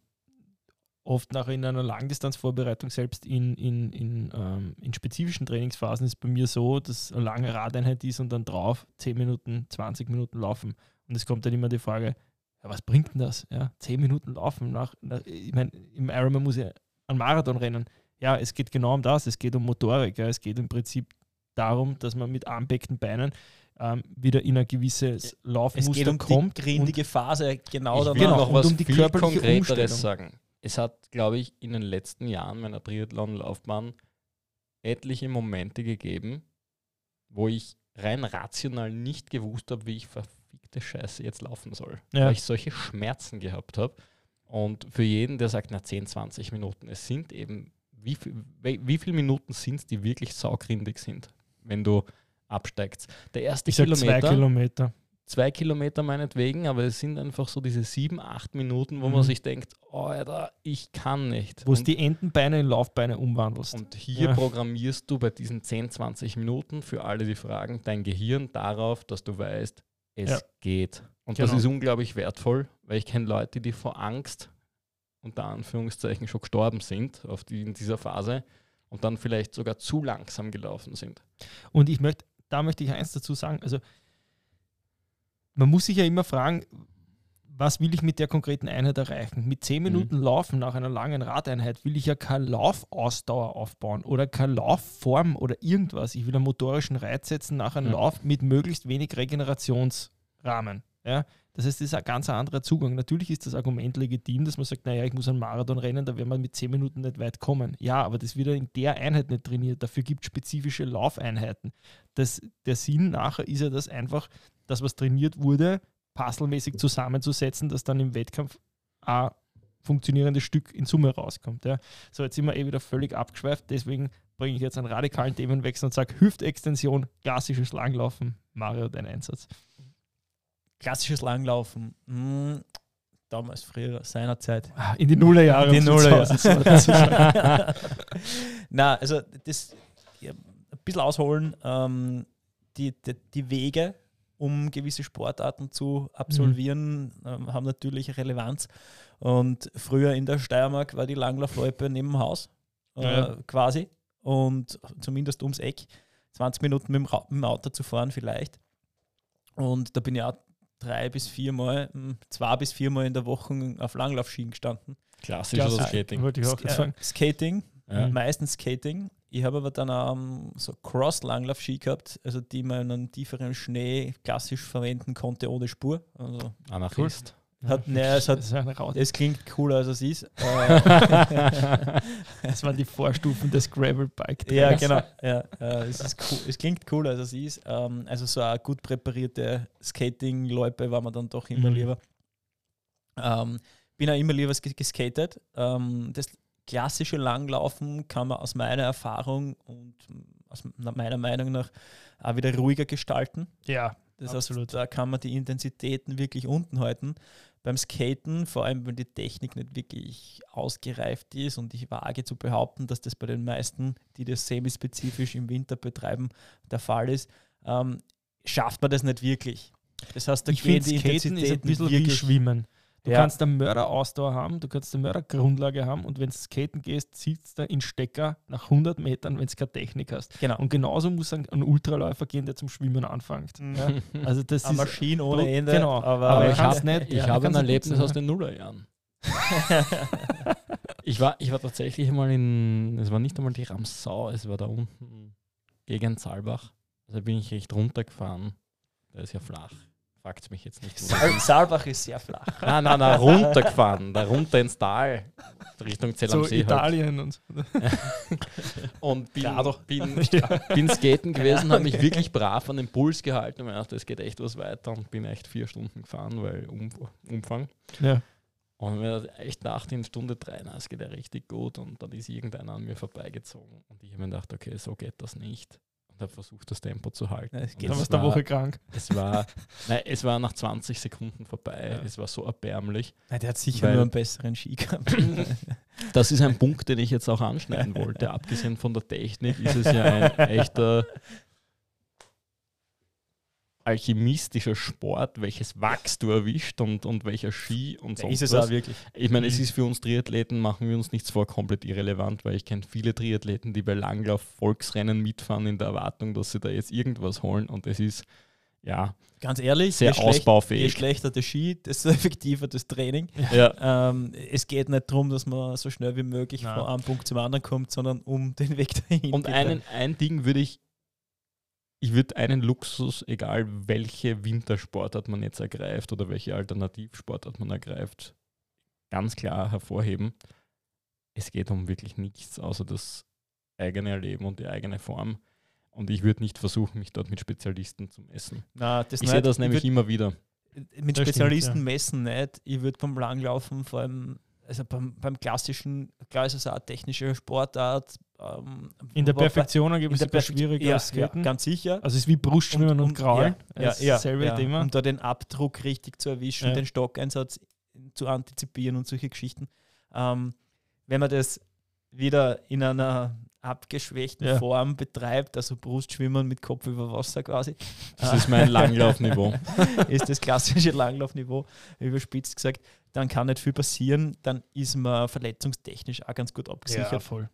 S1: oft nach in einer Langdistanzvorbereitung, selbst in, in, in, ähm, in spezifischen Trainingsphasen, ist bei mir so, dass eine lange Radeinheit ist und dann drauf 10 Minuten, 20 Minuten laufen. Und es kommt dann immer die Frage, ja, was bringt denn das? Ja, zehn Minuten laufen nach, nach ich meine, im Ironman muss ich einen Marathon rennen. Ja, es geht genau um das, es geht um Motorik, ja, es geht im Prinzip darum, dass man mit armbeckten Beinen ähm, wieder in ein gewisses Laufmuster
S3: es geht um
S1: kommt.
S3: Die grindige Phase, genau danach.
S1: Genau,
S2: noch
S1: und
S2: was
S1: um die körperliche Umstellung.
S2: sagen. Es hat, glaube ich, in den letzten Jahren meiner Triathlon-Laufbahn etliche Momente gegeben, wo ich rein rational nicht gewusst habe, wie ich verfickte Scheiße jetzt laufen soll.
S1: Ja.
S2: Weil ich solche Schmerzen gehabt habe. Und für jeden, der sagt, na 10, 20 Minuten, es sind eben, wie, viel, wie, viele Minuten sind es, die wirklich saugrindig sind, wenn du absteigst. Der erste
S1: Ich sag
S2: Kilometer
S1: zwei Kilometer.
S2: Zwei Kilometer meinetwegen, aber es sind einfach so diese sieben, acht Minuten, wo
S1: Mhm.
S2: man sich denkt, oh, Alter, ich kann nicht.
S1: Wo es die Entenbeine in Laufbeine umwandelst.
S2: und hier
S1: Ja.
S2: programmierst du bei diesen 10, 20 Minuten für alle, die fragen, dein Gehirn darauf, dass du weißt, es
S1: Ja.
S2: geht. Und das
S1: Genau.
S2: ist unglaublich wertvoll, weil ich kenne Leute, die vor Angst unter Anführungszeichen schon gestorben sind auf die, in dieser Phase und dann vielleicht sogar zu langsam gelaufen sind.
S1: Und ich möchte, da möchte ich eins dazu sagen, also man muss sich ja immer fragen, was will ich mit der konkreten Einheit erreichen? Mit
S2: Mhm.
S1: 10 Minuten Laufen nach einer langen Radeinheit will ich ja keine Laufausdauer aufbauen oder keine Laufform oder irgendwas. Ich will einen motorischen Reiz setzen nach einem
S2: Ja.
S1: Lauf mit möglichst wenig Regenerationsrahmen. Ja? Das heißt, das ist ein ganz anderer Zugang. Natürlich ist das Argument legitim, dass man sagt, naja, ich muss einen Marathon rennen, da werden wir mit 10 Minuten nicht weit kommen. Ja, aber das wird ja in der Einheit nicht trainiert. Dafür gibt es spezifische Laufeinheiten. Das, der Sinn nachher ist ja, dass einfach das, was trainiert wurde, puzzlemäßig zusammenzusetzen, dass dann im Wettkampf ein funktionierendes Stück in Summe rauskommt. Ja. So, jetzt sind wir eh wieder völlig abgeschweift, deswegen bringe ich jetzt einen radikalen Themenwechsel und sage Hüftextension, klassisches Langlaufen. Mario, dein Einsatz.
S3: Klassisches Langlaufen. Hm, damals, früher, seinerzeit.
S1: Ah, In die Nullerjahre.
S3: Die
S1: um es
S3: Nullerjahre. Na, also das ja, ein bisschen ausholen, ähm, die, die, die Wege, um gewisse Sportarten zu absolvieren, ähm, haben natürlich Relevanz. Und früher in der Steiermark war die Langlaufloipe neben dem Haus, äh,
S1: Ja.
S3: quasi. Und zumindest ums Eck. 20 Minuten mit dem, Ra mit dem Auto zu fahren, vielleicht. Und da bin ich auch drei bis viermal, hm, zwei bis viermal in der Woche auf Langlaufschienen gestanden.
S2: Klassisch
S1: Klasse.
S2: oder Skating.
S1: Wollte ich auch sagen.
S3: äh, Skating,
S2: Ja.
S3: meistens Skating. Ich habe aber dann auch ähm, so Cross-Langlauf-Ski gehabt, also die man in einem tieferen Schnee klassisch verwenden konnte ohne Spur. Also
S2: Anarchist.
S3: hat, ne, es, hat, es klingt cooler, als es ist. Äh,
S1: das waren die Vorstufen des Gravelbike.
S3: ja, genau. Ja, äh, es, ist cool, es klingt cooler, als es ist. Ähm, also so eine gut präparierte Skating-Loipe war mir dann doch immer
S1: Mhm.
S3: lieber. Ähm, bin auch immer lieber ges- geskatet. Ähm, das klassische Langlaufen kann man aus meiner Erfahrung und aus meiner Meinung nach auch wieder ruhiger gestalten.
S1: Ja,
S3: Das
S1: Absolut.
S3: heißt, da kann man die Intensitäten wirklich unten halten. Beim Skaten, vor allem wenn die Technik nicht wirklich ausgereift ist und ich wage zu behaupten, dass das bei den meisten, die das semispezifisch im Winter betreiben, der Fall ist, ähm, schafft man das nicht wirklich. Das heißt, da
S1: ich
S3: gehen
S1: finde,
S3: die
S1: Skaten ist ein bisschen wie
S3: wirklich
S1: Schwimmen. Du
S3: Ja.
S1: kannst eine Mörderausdauer haben, du kannst eine Mördergrundlage haben und wenn du skaten gehst, sitzt du in Stecker nach 100 Metern, wenn du keine Technik hast.
S3: Genau.
S1: Und genauso muss ein, ein Ultraläufer gehen, der zum Schwimmen anfängt.
S3: Mhm.
S1: Ja? Also das
S3: Eine
S1: ist
S3: Maschine ohne Ende.
S1: genau.
S3: aber,
S1: Aber er
S2: ich habe
S1: nicht.
S2: ich
S1: Ja,
S2: habe ein Erlebnis aus den Nullerjahren. Ich war, ich war tatsächlich mal in, es war nicht einmal die Ramsau, es war da unten gegen Saalbach. Also bin ich recht runtergefahren. Da ist ja flach. Fragt mich jetzt nicht.
S3: Saalbach ist sehr flach.
S2: Nein, nein, nein, runtergefahren. Da runter ins Tal. Richtung Zell am
S1: so
S2: See. Halt.
S1: Italien und so.
S2: Und bin, bin, bin skaten gewesen, habe mich wirklich brav an den Puls gehalten und mir gedacht, es geht echt was weiter und bin echt vier Stunden gefahren, weil um, Umfang.
S1: Ja.
S2: Und mir echt dachte in Stunde drei, na, es geht ja richtig gut. Und dann ist irgendeiner an mir vorbeigezogen. Und ich habe mir gedacht, okay, so geht das nicht. Und habe versucht, das Tempo zu halten.
S1: Du eine
S2: war-
S1: Woche krank.
S2: Es war, nein, es war nach 20 Sekunden vorbei.
S1: Ja.
S2: Es war so erbärmlich.
S3: Nein, der hat sicher nur einen besseren Ski gehabt.
S2: Das ist ein Punkt, den ich jetzt auch anschneiden wollte. Abgesehen von der Technik ist es ja ein echter alchemistischer Sport, welches Wachs du erwischt und, und welcher Ski und so.
S3: ist es auch wirklich.
S2: Ich meine, es
S1: Mhm.
S2: ist für uns Triathleten, machen wir uns nichts vor, komplett irrelevant, weil ich kenne viele Triathleten, die bei Langlauf Volksrennen mitfahren in der Erwartung, dass sie da jetzt irgendwas holen und es ist ja,
S3: Ganz ehrlich,
S2: sehr
S3: je, schlecht, je
S2: ausbaufähig.
S3: schlechter der Ski, desto effektiver das Training.
S2: Ja.
S3: Ähm, es geht nicht darum, dass man so schnell wie möglich
S1: Nein.
S3: von einem Punkt zum anderen kommt, sondern um den Weg dahin.
S2: Und einen, ein Ding würde ich, ich würde einen Luxus, egal welche Wintersportart man jetzt ergreift oder welche Alternativsportart man ergreift, ganz klar hervorheben. Es geht um wirklich nichts außer das eigene Erleben und die eigene Form. Und ich würde nicht versuchen, mich dort mit Spezialisten zu messen.
S3: Nein, das
S2: Ich sehe das nämlich immer wieder.
S3: mit
S1: Das
S3: Spezialisten
S1: stimmt,
S3: messen nicht. Ich würde beim Langlaufen vor allem, also beim, beim klassischen, klar ist es auch eine technische Sportart. Ähm,
S1: In der Perfektion gibt
S3: in
S1: es
S3: der
S1: schwieriger
S3: ja,
S1: als Skaten.
S3: Ja, ganz sicher.
S1: also es ist wie Brustschwimmen und, Kraulen.
S3: Ja,
S1: Das
S3: ja,
S1: ist dasselbe
S3: ja,
S1: Thema.
S3: Um da den Abdruck richtig zu erwischen,
S1: Ja.
S3: den Stockeinsatz zu antizipieren und solche Geschichten. Ähm, wenn man das wieder in einer abgeschwächten
S1: Ja.
S3: Form betreibt, also Brustschwimmen mit Kopf über Wasser quasi,
S2: Das ist mein Langlaufniveau.
S3: ist das klassische Langlaufniveau, überspitzt gesagt, dann kann nicht viel passieren, dann ist man verletzungstechnisch auch ganz gut abgesichert.
S1: ja, voll.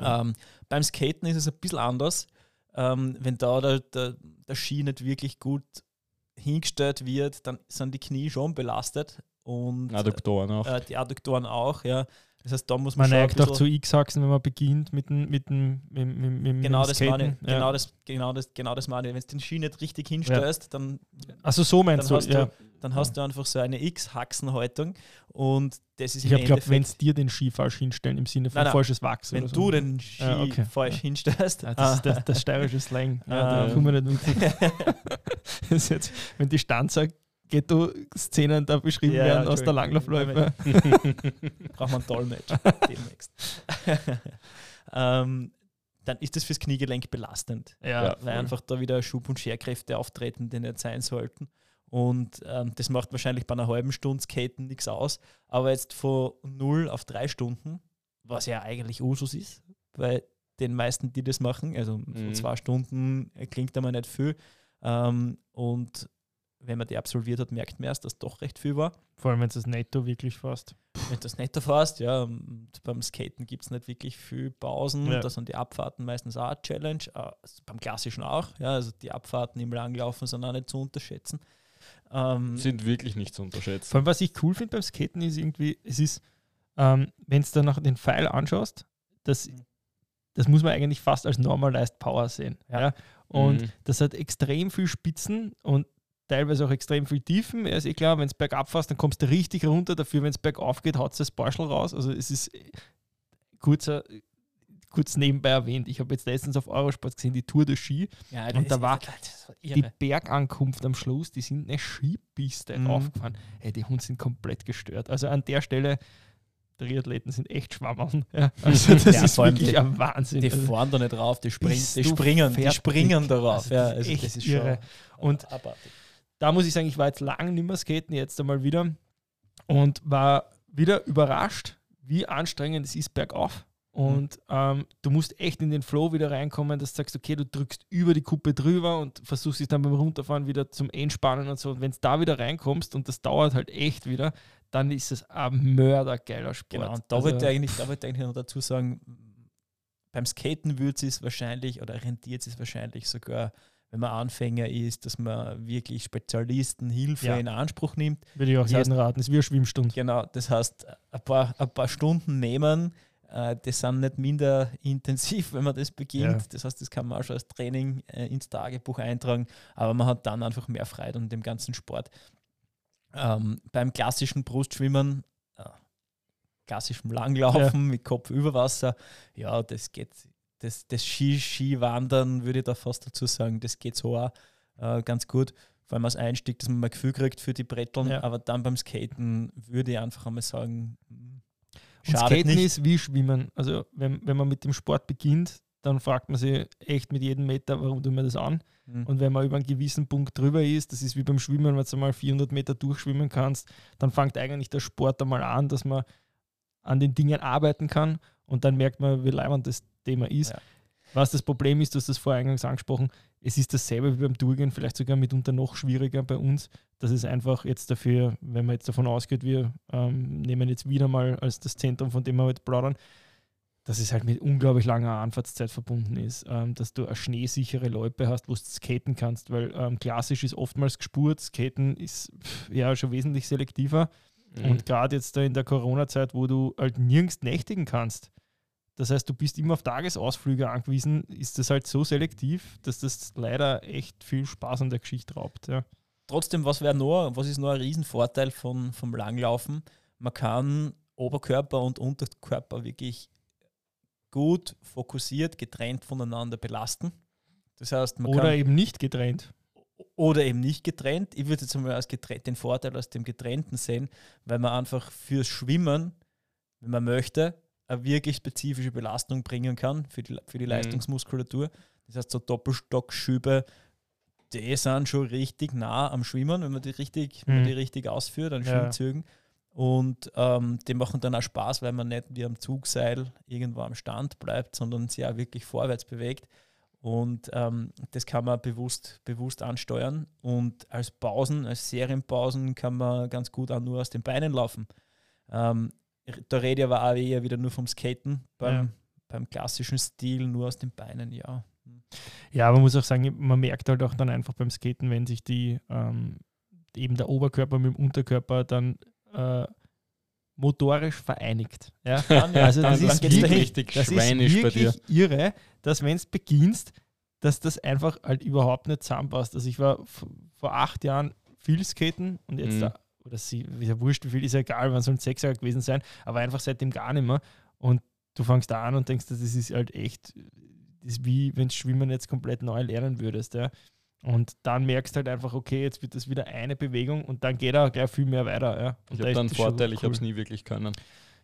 S3: Ähm, beim Skaten ist es ein bisschen anders. Ähm, wenn da der, der, der Ski nicht wirklich gut hingestellt wird, dann sind die Knie schon belastet und
S2: Adduktoren auch.
S3: äh, die Adduktoren auch. Ja. Das heißt, da muss man
S1: Man neigt auch zu X-Achsen, wenn man beginnt mit dem, mit dem, mit, mit, mit, mit
S3: Genau
S1: dem
S3: das,
S1: Skaten.
S3: meine, ich,
S1: Ja.
S3: genau, das, genau, das, genau das meine ich. Wenn du den Ski nicht richtig hinstellst, dann,
S1: Also so meinst du, ja.
S3: du, dann hast du einfach so eine X-Haxenhaltung und das ist
S1: Ich glaubt, wenn es dir den Ski falsch hinstellen, im Sinne von
S3: Nein, nein.
S1: falsches Wachsen.
S3: wenn du
S1: so.
S3: den Ski
S1: Ja, okay.
S3: falsch
S1: Ja.
S3: hinstellst,
S1: Ja, das ist
S3: ah,
S1: das, das steirische Slang. Ja,
S3: Ah.
S1: da kommen wir nicht mit. Ist jetzt, wenn die Stanzer Ghetto-Szenen da beschrieben
S3: Ja,
S1: werden aus der. Langlaufläufe.
S3: braucht man einen Dolmetsch demnächst. ähm, dann ist das fürs Kniegelenk belastend,
S1: Ja,
S2: Ja.
S3: weil einfach da wieder Schub- und Scherkräfte auftreten, die nicht sein sollten. Und ähm, das macht wahrscheinlich bei einer halben Stunde Skaten nichts aus. Aber jetzt von 0 auf 3 Stunden, was ja eigentlich Usus ist, bei den meisten, die das machen, also so
S2: Mhm.
S3: zwei Stunden äh, klingt einmal nicht viel. Ähm, und wenn man die absolviert hat, merkt man erst, dass doch recht viel war.
S1: Vor allem, wenn es das Netto wirklich fasst.
S3: Wenn du das nicht erfasst, ja, und beim Skaten gibt es nicht wirklich viel Pausen.
S1: Ja.
S3: Da sind die Abfahrten meistens auch eine Challenge. äh, also beim Klassischen auch. Ja, also die Abfahrten im Langlaufen sind auch nicht zu unterschätzen. Ähm,
S2: Sind wirklich nicht zu unterschätzen.
S1: Vor allem, was ich cool finde beim Skaten, ist irgendwie, es ist, ähm, wenn du dann nach den Pfeil anschaust, das,
S3: Mhm.
S1: das muss man eigentlich fast als Normalized Power sehen. Ja.
S3: Ja.
S1: Und
S2: Mhm.
S1: das hat extrem viel Spitzen und teilweise auch extrem viel Tiefen. Ja, ist eh klar, wenn es bergab fährst, dann kommst du richtig runter. Dafür, wenn es bergauf geht, haut es das Barschel raus. Also es ist äh, kurzer, kurz nebenbei erwähnt. Ich habe jetzt letztens auf Eurosport gesehen, die Tour de Ski.
S3: ja,
S1: Und da war Die. Bergankunft am Schluss, die sind eine Skipiste
S3: Mhm.
S1: draufgefahren. Ey, die Hunde sind komplett gestört. Also an der Stelle, Triathleten sind echt Schwammerl. Ja, also das
S3: Ja,
S1: ist wirklich
S3: die-
S1: ein Wahnsinn.
S3: Die
S1: Also,
S3: fahren da nicht drauf, die, spring, die springen, die springen darauf.
S1: Also
S3: ja,
S1: das ist
S3: also
S1: echt
S3: das ist
S1: irre.
S3: schon
S1: Und
S3: abartig.
S1: da muss ich sagen, ich war jetzt lange nicht mehr skaten, jetzt einmal wieder und war wieder überrascht, wie anstrengend es ist bergauf. Und ähm, du musst echt in den Flow wieder reinkommen, dass du sagst, okay, du drückst über die Kuppe drüber und versuchst dich dann beim Runterfahren wieder zum Entspannen und so. Und wenn du da wieder reinkommst und das dauert halt echt wieder, dann ist es ein mördergeiler Sport.
S3: Genau, und da
S1: Also,
S3: wollte ich eigentlich, da wollte eigentlich noch dazu sagen, beim Skaten würde es wahrscheinlich oder rentiert es wahrscheinlich sogar, wenn man Anfänger ist, dass man wirklich Spezialisten Hilfe
S1: Ja.
S3: in Anspruch nimmt.
S1: würde ich auch
S3: das
S1: jeden raten, das ist wie eine Schwimmstunde.
S3: Genau, das heißt, ein paar, ein paar Stunden nehmen, äh, die sind nicht minder intensiv, wenn man das beginnt.
S1: Ja.
S3: Das heißt, das kann man auch schon als Training äh, ins Tagebuch eintragen, aber man hat dann einfach mehr Freude an dem ganzen Sport. Ähm, beim klassischen Brustschwimmen, äh, klassischem Langlaufen mit Kopf über Wasser, ja, das geht. Das, das Ski, Skiwandern würde ich da fast dazu sagen, das geht so auch äh, ganz gut. Vor allem als Einstieg, dass man mal Gefühl kriegt für die Bretteln,
S1: Ja.
S3: aber dann beim Skaten würde ich einfach einmal sagen,
S1: Und
S3: schadet nicht.
S1: ist wie Schwimmen. Also wenn, wenn man mit dem Sport beginnt, dann fragt man sich echt mit jedem Meter, warum tun wir das an?
S3: Mhm.
S1: Und wenn man über einen gewissen Punkt drüber ist, das ist wie beim Schwimmen, wenn du mal 400 Meter durchschwimmen kannst, dann fängt eigentlich der Sport einmal an, dass man an den Dingen arbeiten kann und dann merkt man, wie leibend das Thema ist.
S3: Ja.
S1: Was das Problem ist, du hast das vorher eingangs angesprochen, es ist dasselbe wie beim Durchgehen, vielleicht sogar mitunter noch schwieriger bei uns. Das ist einfach jetzt dafür, wenn man jetzt davon ausgeht, wir ähm, nehmen jetzt wieder mal als das Zentrum, von dem wir heute plaudern, dass es halt mit unglaublich langer Anfahrtszeit verbunden ist, ähm, dass du eine schneesichere Loipe hast, wo du skaten kannst, weil ähm, klassisch ist oftmals gespurt, skaten ist pff, ja schon wesentlich selektiver. Mhm. Und gerade jetzt da in der Corona-Zeit, wo du halt nirgends nächtigen kannst, das heißt, du bist immer auf Tagesausflüge angewiesen, ist das halt so selektiv, dass das leider echt viel Spaß an der Geschichte raubt. Ja.
S3: Trotzdem, was wäre noch, was ist noch ein Riesenvorteil von, vom Langlaufen? Man kann Oberkörper und Unterkörper wirklich gut fokussiert, getrennt voneinander belasten. Das heißt,
S1: man oder eben nicht getrennt.
S3: Oder eben nicht getrennt. Ich würde jetzt mal als getrennt, den Vorteil aus dem Getrennten sehen, weil man einfach fürs Schwimmen, wenn man möchte, eine wirklich spezifische Belastung bringen kann für die, für die mhm. Leistungsmuskulatur. Das heißt, so Doppelstockschübe, die sind schon richtig nah am Schwimmen, wenn man die richtig, mhm. wenn man mhm. die richtig ausführt, an Schwimmzügen. Und ähm, die machen dann auch Spaß, weil man nicht wie am Zugseil irgendwo am Stand bleibt, sondern sich auch wirklich vorwärts bewegt. Und ähm, das kann man bewusst, bewusst ansteuern. Und als Pausen, als Serienpausen kann man ganz gut auch nur aus den Beinen laufen. Ähm, da rede ich aber auch eher wieder nur vom Skaten, beim, ja. beim klassischen Stil nur aus den Beinen, ja.
S1: Ja, man muss auch sagen, man merkt halt auch dann einfach beim Skaten, wenn sich die ähm, eben der Oberkörper mit dem Unterkörper dann äh, motorisch vereinigt. Ja? also das ist wirklich, richtig das schweinisch ist wirklich bei dir. irre, dass wenn es beginnst, dass das einfach halt überhaupt nicht zusammenpasst. Also ich war vor acht Jahren viel skaten und jetzt mhm. Oder sie, ist ja wurscht, wie viel ist ja egal, wann soll ein Sechser gewesen sein, aber einfach seitdem gar nicht mehr. Und du fangst da an und denkst, das ist halt echt, das ist wie wenn du Schwimmen jetzt komplett neu lernen würdest. Ja? Und dann merkst du halt einfach, okay, jetzt wird das wieder eine Bewegung und dann geht er gleich viel mehr weiter. Ja.
S2: Und ich habe da einen Vorteil, cool. ich habe es nie wirklich können.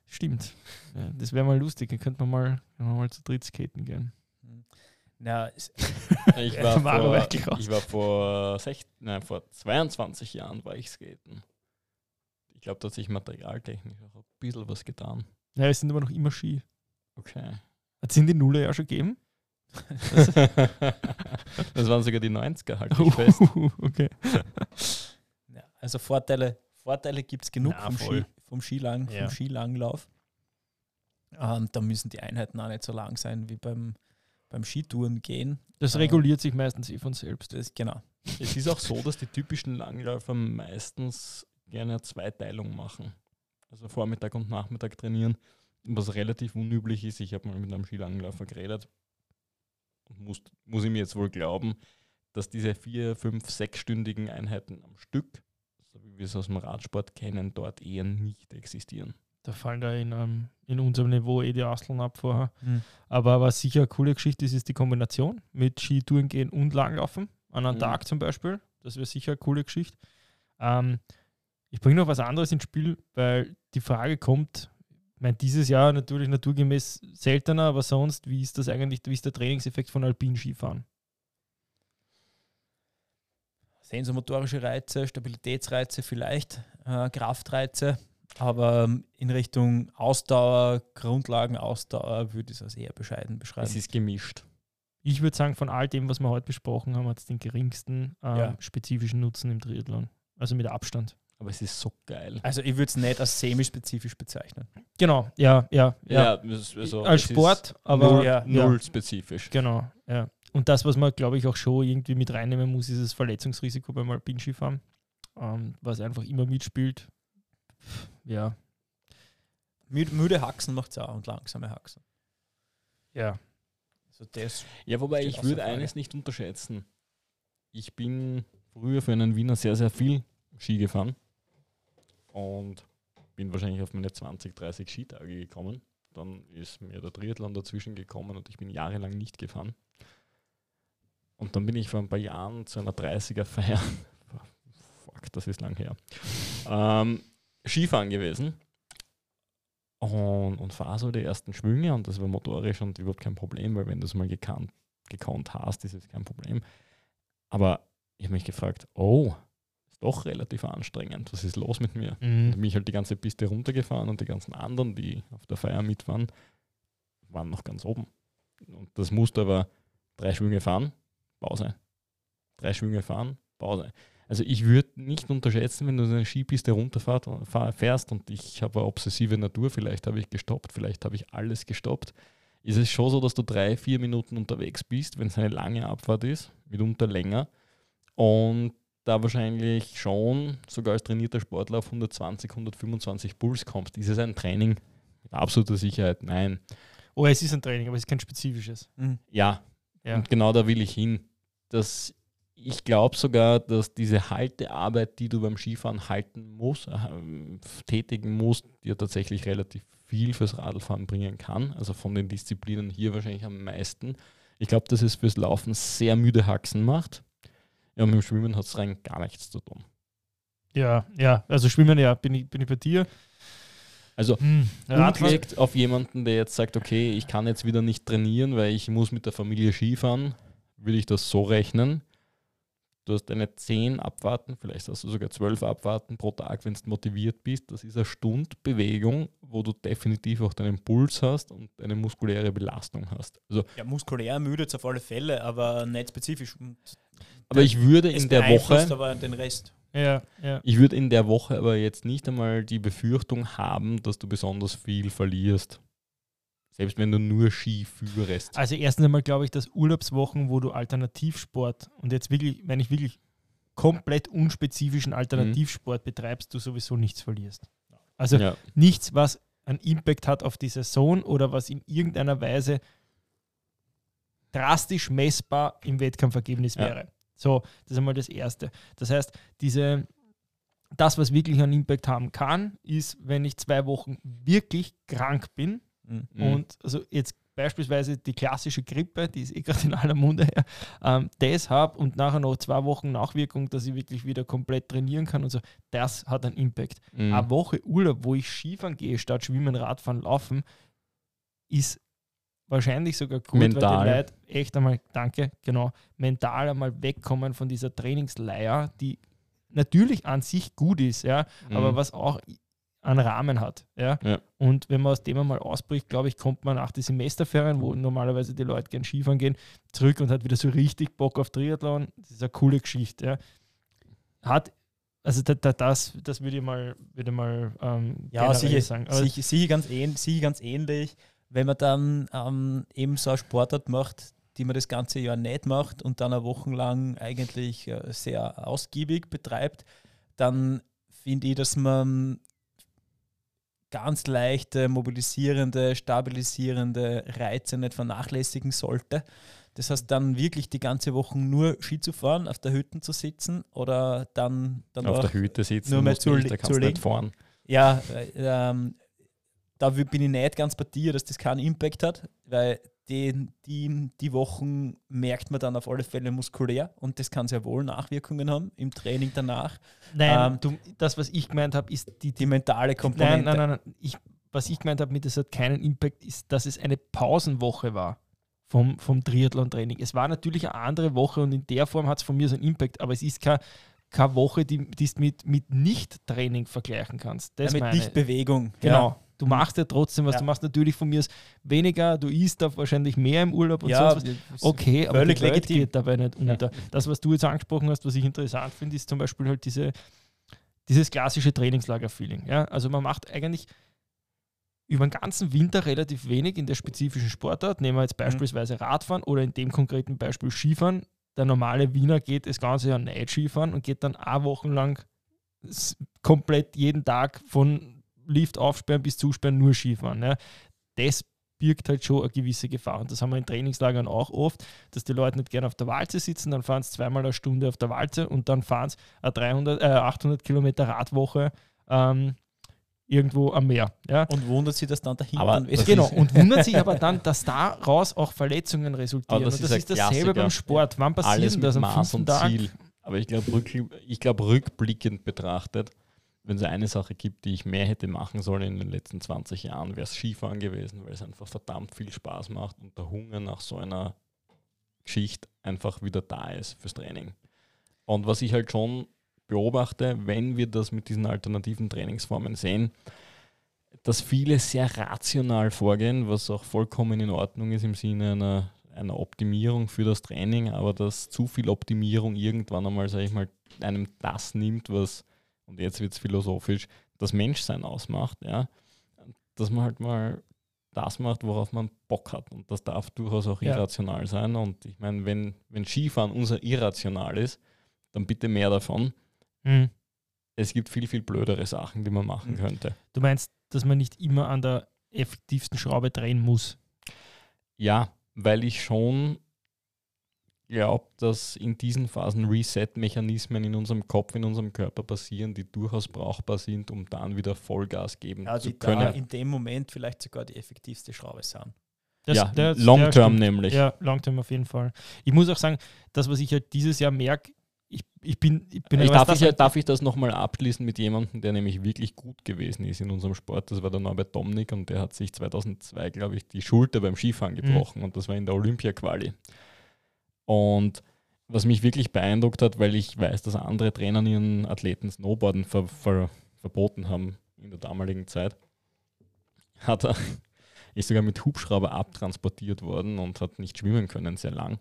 S1: Stimmt. Ja, das wäre mal lustig, dann könnte man mal, man mal zu dritt skaten gehen.
S2: Ja, ich, war vor, ich war vor, 16, nein, vor 22 Jahren war ich skaten. Ich glaube, da hat sich materialtechnisch auch ein bisschen was getan.
S1: Ja, es sind aber noch immer Ski.
S2: Okay.
S1: Hat es in die Nulle ja schon gegeben?
S2: das waren sogar die 90er, halt ich fest.
S1: okay.
S3: Ja, also Vorteile, Vorteile gibt es genug Na, vom, Ski, vom, Skilang, ja. vom Skilanglauf. Ähm, da müssen die Einheiten auch nicht so lang sein wie beim, beim Skitouren gehen.
S1: Das ähm, reguliert sich meistens eh von selbst.
S3: Das, genau.
S2: Es ist auch so, dass die typischen Langläufer meistens gerne eine Zweiteilung machen. Also Vormittag und Nachmittag trainieren. Was relativ unüblich ist, ich habe mal mit einem Skilangläufer geredet, muss, muss ich mir jetzt wohl glauben, dass diese vier, fünf, sechsstündigen Einheiten am Stück, so wie wir es aus dem Radsport kennen, dort eher nicht existieren.
S1: Da fallen da in, um, ähm, in unserem Niveau eh die Asteln ab vorher. Mhm. Aber was sicher eine coole Geschichte ist, ist die Kombination mit Skitouren gehen und Langlaufen. An einem mhm. Tag zum Beispiel. Das wäre sicher eine coole Geschichte. Ähm, ich bringe noch was anderes ins Spiel, weil die Frage kommt, ich meine, dieses Jahr natürlich naturgemäß seltener, aber sonst, wie ist das eigentlich, wie ist der Trainingseffekt von Alpin-Skifahren?
S3: Sensomotorische Reize, Stabilitätsreize vielleicht, äh, Kraftreize, aber ähm, in Richtung Ausdauer, Grundlagenausdauer würde ich es eher bescheiden beschreiben.
S2: Es ist gemischt.
S1: Ich würde sagen, von all dem, was wir heute besprochen haben, hat es den geringsten äh, ja. spezifischen Nutzen im Triathlon. Also mit Abstand.
S2: Aber es ist so geil.
S3: Also ich würde es nicht als semi-spezifisch bezeichnen.
S1: Genau, ja, ja. ja. ja also als Sport, aber
S2: null, ja, null spezifisch.
S1: Genau, ja. Und das, was man, glaube ich, auch schon irgendwie mit reinnehmen muss, ist das Verletzungsrisiko beim Alpinskifahren, ähm, was einfach immer mitspielt. Ja.
S3: Müde, müde Haxen macht es auch und langsame Haxen.
S1: Ja.
S2: Also das ja, wobei ich würde eines nicht unterschätzen. Ich bin früher für einen Wiener sehr, sehr viel Ski gefahren und bin wahrscheinlich auf meine 20, 30 Skitage gekommen. Dann ist mir der Triathlon dazwischen gekommen und ich bin jahrelang nicht gefahren. Und dann bin ich vor ein paar Jahren zu einer 30er-Feier, fuck, das ist lang her, ähm, Skifahren gewesen und, und fahre so die ersten Schwünge und das war motorisch und überhaupt kein Problem, weil wenn du es mal gekannt, gekonnt hast, ist es kein Problem. Aber ich habe mich gefragt, oh, doch relativ anstrengend. Was ist los mit mir? Mhm. Und bin ich halt die ganze Piste runtergefahren und die ganzen anderen, die auf der Feier mit waren, waren noch ganz oben. Und das musste aber drei Schwünge fahren, Pause. Drei Schwünge fahren, Pause. Also ich würde nicht unterschätzen, wenn du eine Skipiste runterfährst und ich habe eine obsessive Natur, vielleicht habe ich gestoppt, vielleicht habe ich alles gestoppt. Ist es schon so, dass du drei, vier Minuten unterwegs bist, wenn es eine lange Abfahrt ist, mitunter länger. Und da wahrscheinlich schon sogar als trainierter Sportler auf 120, 125 Puls kommst. Ist es ein Training? Mit absoluter Sicherheit nein.
S1: Oh, es ist ein Training, aber es ist kein spezifisches.
S2: Mhm. Ja. ja, und genau da will ich hin. Das ich glaube sogar, dass diese Haltearbeit, die du beim Skifahren halten musst, äh, tätigen musst, dir tatsächlich relativ viel fürs Radfahren bringen kann. Also von den Disziplinen hier wahrscheinlich am meisten. Ich glaube, dass es fürs Laufen sehr müde Haxen macht. Ja, und mit dem Schwimmen hat es rein gar nichts zu tun.
S1: Ja, ja, also Schwimmen, ja, bin ich, bin ich bei dir.
S2: Also hm, umgelegt auf jemanden, der jetzt sagt, okay, ich kann jetzt wieder nicht trainieren, weil ich muss mit der Familie Skifahren, würde ich das so rechnen Du hast eine 10 Abwarten, vielleicht hast du sogar 12 Abwarten pro Tag, wenn du motiviert bist. Das ist eine Stunde Bewegung, wo du definitiv auch deinen Puls hast und eine muskuläre Belastung hast.
S3: Also ja, muskulär ermüdet auf alle Fälle, aber nicht spezifisch.
S2: Aber ich würde in der Woche.
S3: aber den Rest.
S2: Ja, ja. Ich würde in der Woche aber jetzt nicht einmal die Befürchtung haben, dass du besonders viel verlierst. Selbst wenn du nur Ski führst.
S1: Also erstens einmal glaube ich, dass Urlaubswochen, wo du Alternativsport und jetzt wirklich, wenn ich wirklich komplett unspezifischen Alternativsport betreibst, du sowieso nichts verlierst. Also ja. nichts, was einen Impact hat auf die Saison oder was in irgendeiner Weise drastisch messbar im Wettkampfergebnis ja. wäre. So, das ist einmal das Erste. Das heißt, diese, das, was wirklich einen Impact haben kann, ist, wenn ich zwei Wochen wirklich krank bin, Mhm. Und also jetzt beispielsweise die klassische Grippe, die ist eh gerade in aller Munde her, ähm, das habe und nachher noch zwei Wochen Nachwirkung, dass ich wirklich wieder komplett trainieren kann und so, das hat einen Impact. Mhm. Eine Woche Urlaub, wo ich Skifahren gehe, statt Schwimmen, Radfahren, Laufen, ist wahrscheinlich sogar gut,
S2: mental.
S1: weil die Leute echt einmal, danke, genau, mental einmal wegkommen von dieser Trainingsleier, die natürlich an sich gut ist, ja, mhm. aber was auch einen Rahmen hat. Ja? ja? Und wenn man aus dem einmal ausbricht, glaube ich, kommt man nach den Semesterferien, wo normalerweise die Leute gern Skifahren gehen, zurück und hat wieder so richtig Bock auf Triathlon. Das ist eine coole Geschichte. Ja? Hat, also da, da, das, das würde ich mal, würde mal ähm,
S3: ja, sicher, sagen. Sicher, sicher, ganz ähn, sicher ganz ähnlich, wenn man dann ähm, eben so eine Sportart macht, die man das ganze Jahr nicht macht und dann eine Woche lang eigentlich äh, sehr ausgiebig betreibt, dann finde ich, dass man ganz leichte, mobilisierende, stabilisierende Reize nicht vernachlässigen sollte. Das heißt, dann wirklich die ganze Woche nur Ski zu fahren, auf der Hütte zu sitzen oder dann, dann
S2: auf der Hütte sitzen,
S3: nur mehr zu,
S2: nicht, da kannst zu nicht fahren.
S3: Ja, äh, ähm, da bin ich nicht ganz bei dir, dass das keinen Impact hat, weil die, die, die Wochen merkt man dann auf alle Fälle muskulär und das kann sehr wohl Nachwirkungen haben im Training danach.
S1: Nein, ähm, du, das, was ich gemeint habe, ist die, die mentale Komponente. Nein, nein, nein. nein. Ich, was ich gemeint habe mit, das hat keinen Impact, ist, dass es eine Pausenwoche war vom, vom Triathlon-Training. Es war natürlich eine andere Woche und in der Form hat es von mir so einen Impact, aber es ist kein keine Woche, die du mit, mit Nicht-Training vergleichen kannst.
S3: Das ja, mit Nicht-Bewegung.
S1: Genau. Ja. Du machst ja trotzdem was. Ja. Du machst natürlich von mir weniger, du isst da wahrscheinlich mehr im Urlaub und ja, sonst was. Okay, aber die Welt geht dabei nicht unter. Das, was du jetzt angesprochen hast, was ich interessant finde, ist zum Beispiel halt diese, dieses klassische Trainingslager-Feeling. Ja? Also man macht eigentlich über den ganzen Winter relativ wenig in der spezifischen Sportart. Nehmen wir jetzt mhm. beispielsweise Radfahren oder in dem konkreten Beispiel Skifahren. Der normale Wiener geht das ganze Jahr nicht Skifahren und geht dann eine Woche lang komplett jeden Tag von Lift aufsperren bis zusperren, nur Skifahren. Ja. Das birgt halt schon eine gewisse Gefahr. Und das haben wir in Trainingslagern auch oft, dass die Leute nicht gerne auf der Walze sitzen, dann fahren sie zweimal eine Stunde auf der Walze und dann fahren sie eine 300, äh, 800 Kilometer Radwoche ähm, irgendwo am Meer. Ja.
S3: Und wundert sich, dass dann dahinter
S1: aber ist. Genau, und wundert sich aber dann, dass daraus auch Verletzungen resultieren.
S2: Das
S1: und das
S2: ist, ist dasselbe
S1: beim Sport. Wann passiert denn das
S2: am Maß und Tag? Ziel. Aber ich glaube, rück, glaub, rückblickend betrachtet wenn es eine Sache gibt, die ich mehr hätte machen sollen in den letzten 20 Jahren, wäre es Skifahren gewesen, weil es einfach verdammt viel Spaß macht und der Hunger nach so einer Geschichte einfach wieder da ist fürs Training. Und was ich halt schon beobachte, wenn wir das mit diesen alternativen Trainingsformen sehen, dass viele sehr rational vorgehen, was auch vollkommen in Ordnung ist im Sinne einer einer Optimierung für das Training, aber dass zu viel Optimierung irgendwann einmal, sage ich mal, einem das nimmt, was, und jetzt wird es philosophisch, das Menschsein ausmacht, ja, dass man halt mal das macht, worauf man Bock hat. Und das darf durchaus auch ja. irrational sein. Und ich meine, wenn, wenn Skifahren unser irrational ist, dann bitte mehr davon. Mhm. Es gibt viel, viel blödere Sachen, die man machen mhm. könnte.
S1: Du meinst, dass man nicht immer an der effektivsten Schraube drehen muss?
S2: Ja, weil ich schon glaube, dass in diesen Phasen Reset-Mechanismen in unserem Kopf, in unserem Körper passieren, die durchaus brauchbar sind, um dann wieder Vollgas geben
S3: ja,
S2: zu
S3: können. Da in dem Moment vielleicht sogar die effektivste Schraube sind.
S2: Das, ja, der, Long-Term nämlich.
S1: Ja, Long-Term auf jeden Fall. Ich muss auch sagen, das, was ich halt dieses Jahr merke, ich, ich bin, ich bin
S2: ich darf, ich, halt darf ich das nochmal abschließen mit jemandem, der nämlich wirklich gut gewesen ist in unserem Sport. Das war der Norbert Domnik und der hat sich 2002, glaube ich, die Schulter beim Skifahren gebrochen mhm. und das war in der Olympia-Quali. Und was mich wirklich beeindruckt hat, weil ich weiß, dass andere Trainer ihren Athleten Snowboarden ver, ver, verboten haben in der damaligen Zeit, hat er, ist sogar mit Hubschrauber abtransportiert worden und hat nicht schwimmen können sehr lang.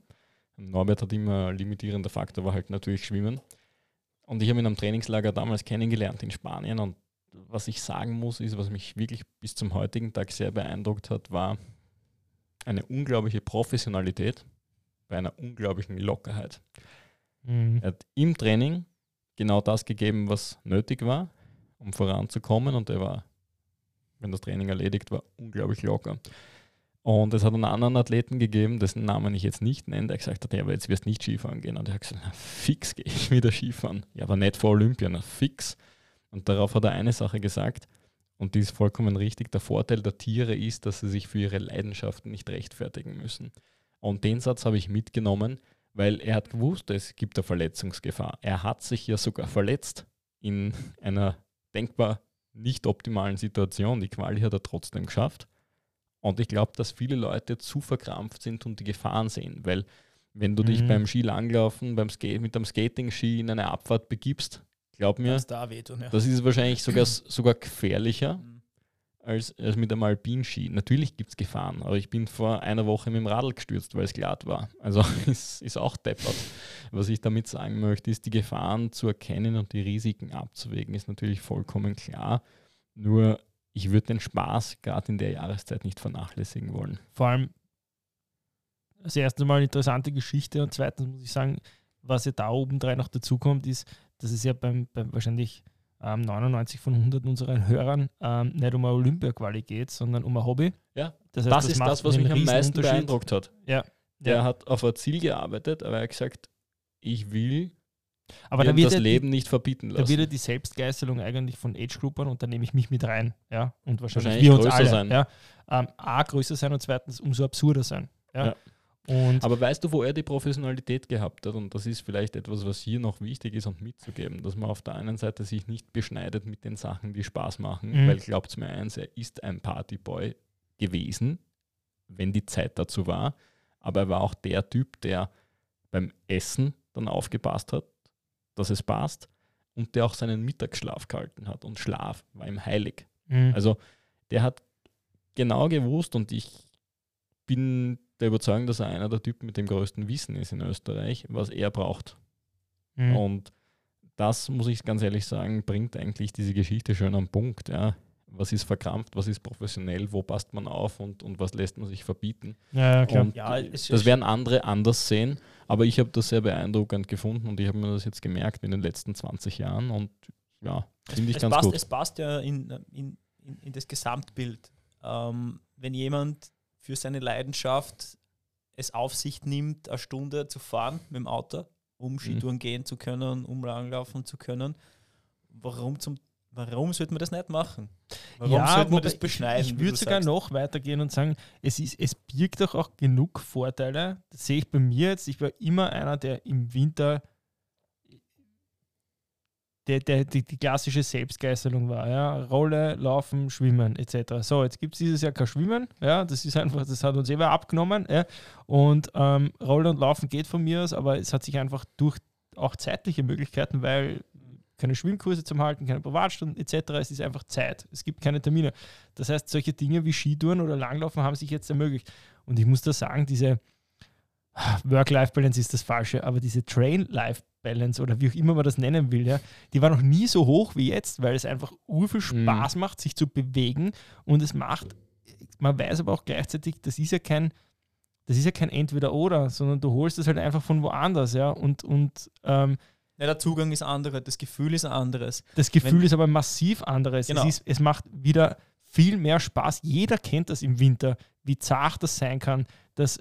S2: Norbert hat immer limitierender Faktor, war halt natürlich Schwimmen. Und ich habe ihn am Trainingslager damals kennengelernt in Spanien. Und was ich sagen muss, ist, was mich wirklich bis zum heutigen Tag sehr beeindruckt hat, war eine unglaubliche Professionalität bei einer unglaublichen Lockerheit. Mhm. Er hat im Training genau das gegeben, was nötig war, um voranzukommen. Und er war, wenn das Training erledigt war, unglaublich locker. Und es hat einen anderen Athleten gegeben, dessen Namen ich jetzt nicht nenne, der gesagt hat, ja, aber jetzt wirst du nicht Skifahren gehen. Und er hat gesagt, na, fix gehe ich wieder Skifahren. Ja, aber nicht vor Olympia, na, fix. Und darauf hat er eine Sache gesagt, und die ist vollkommen richtig. Der Vorteil der Tiere ist, dass sie sich für ihre Leidenschaften nicht rechtfertigen müssen. Und den Satz habe ich mitgenommen, weil er hat gewusst, es gibt eine Verletzungsgefahr. Er hat sich ja sogar verletzt in einer denkbar nicht optimalen Situation. Die Quali hat er trotzdem geschafft. Und ich glaube, dass viele Leute zu verkrampft sind und die Gefahren sehen, weil wenn du mhm. dich beim Skilanglaufen, beim Skate, mit dem Skating-Ski in eine Abfahrt begibst, glaub mir, das, da wehtun, ja. das ist wahrscheinlich sogar, sogar gefährlicher mhm. Als, als mit einem Alpinski. Natürlich gibt es Gefahren, aber ich bin vor einer Woche mit dem Radl gestürzt, weil es glatt war. Also ist, ist auch deppert. Was ich damit sagen möchte, ist, die Gefahren zu erkennen und die Risiken abzuwägen, ist natürlich vollkommen klar. Nur ich würde den Spaß gerade in der Jahreszeit nicht vernachlässigen wollen.
S1: Vor allem, das erste Mal eine interessante Geschichte und zweitens muss ich sagen, was ja da oben drei noch dazukommt, ist, dass es ja beim, beim wahrscheinlich ähm, 99 von 100 unseren Hörern ähm, nicht um eine Olympia-Quali geht, sondern um ein Hobby.
S2: Ja, das, heißt, das, das ist das, was mich am meisten beeindruckt hat.
S1: Ja.
S2: Der
S1: ja.
S2: hat auf ein Ziel gearbeitet, aber er hat gesagt, ich will aber da wird das Leben die, nicht verbieten lassen.
S1: Da wird ja die Selbstgeißelung eigentlich von Age-Groupern und da nehme ich mich mit rein. Ja? Und wahrscheinlich, wahrscheinlich wir uns alle. Sein. Ja? Ähm, A, größer sein und zweitens umso absurder sein. Ja? ja.
S2: Und Aber weißt du, wo er die Professionalität gehabt hat? Und das ist vielleicht etwas, was hier noch wichtig ist und mitzugeben, dass man auf der einen Seite sich nicht beschneidet mit den Sachen, die Spaß machen, mhm. weil glaubt mir eins, er ist ein Partyboy gewesen, wenn die Zeit dazu war. Aber er war auch der Typ, der beim Essen dann aufgepasst hat, dass es passt und der auch seinen Mittagsschlaf gehalten hat. Und Schlaf war ihm heilig. Mhm. Also der hat genau gewusst und ich bin der Überzeugung, dass er einer der Typen mit dem größten Wissen ist in Österreich, was er braucht. Mhm. Und das, muss ich ganz ehrlich sagen, bringt eigentlich diese Geschichte schön am Punkt. Ja was ist verkrampft, was ist professionell, wo passt man auf und, und was lässt man sich verbieten.
S1: Ja, klar.
S2: Und ja, das werden andere anders sehen, aber ich habe das sehr beeindruckend gefunden und ich habe mir das jetzt gemerkt in den letzten 20 Jahren und ja, finde ich es ganz
S3: passt,
S2: gut.
S3: Es passt ja in, in, in, in das Gesamtbild. Ähm, wenn jemand für seine Leidenschaft es auf sich nimmt, eine Stunde zu fahren mit dem Auto, um mhm. Skitouren mhm. gehen zu können, um langlaufen zu können, warum zum Warum sollte man das nicht machen? Warum
S1: ja, sollte man das beschneiden? Ich, ich würde sogar sagst? noch weitergehen und sagen, es, ist, es birgt doch auch genug Vorteile. Das sehe ich bei mir jetzt. Ich war immer einer, der im Winter der, der, die, die klassische Selbstgeißelung war. Ja? Rolle, Laufen, Schwimmen etc. So, jetzt gibt es dieses Jahr kein Schwimmen. Ja? Das ist einfach, das hat uns eben abgenommen. Ja? Und ähm, Rolle und Laufen geht von mir aus, aber es hat sich einfach durch auch zeitliche Möglichkeiten, weil keine Schwimmkurse zum Halten, keine Privatstunden etc. Es ist einfach Zeit. Es gibt keine Termine. Das heißt, solche Dinge wie Skitouren oder Langlaufen haben sich jetzt ermöglicht. Und ich muss da sagen, diese, Work-Life-Balance ist das Falsche, aber diese Train-Life-Balance oder wie auch immer man das nennen will, ja, die war noch nie so hoch wie jetzt, weil es einfach urviel
S2: Mhm.
S1: Spaß macht, sich zu bewegen und es macht, man weiß aber auch gleichzeitig, das ist ja kein, das ist ja kein Entweder-Oder, sondern du holst es halt einfach von woanders, ja, und, und ähm,
S3: Ja, der Zugang ist anderer, das Gefühl ist anderes.
S1: das Gefühl
S3: Wenn-
S1: ist aber massiv anderes.
S3: Genau.
S1: Es, ist, es macht wieder viel mehr Spaß. Jeder kennt das im Winter, wie zart das sein kann. Das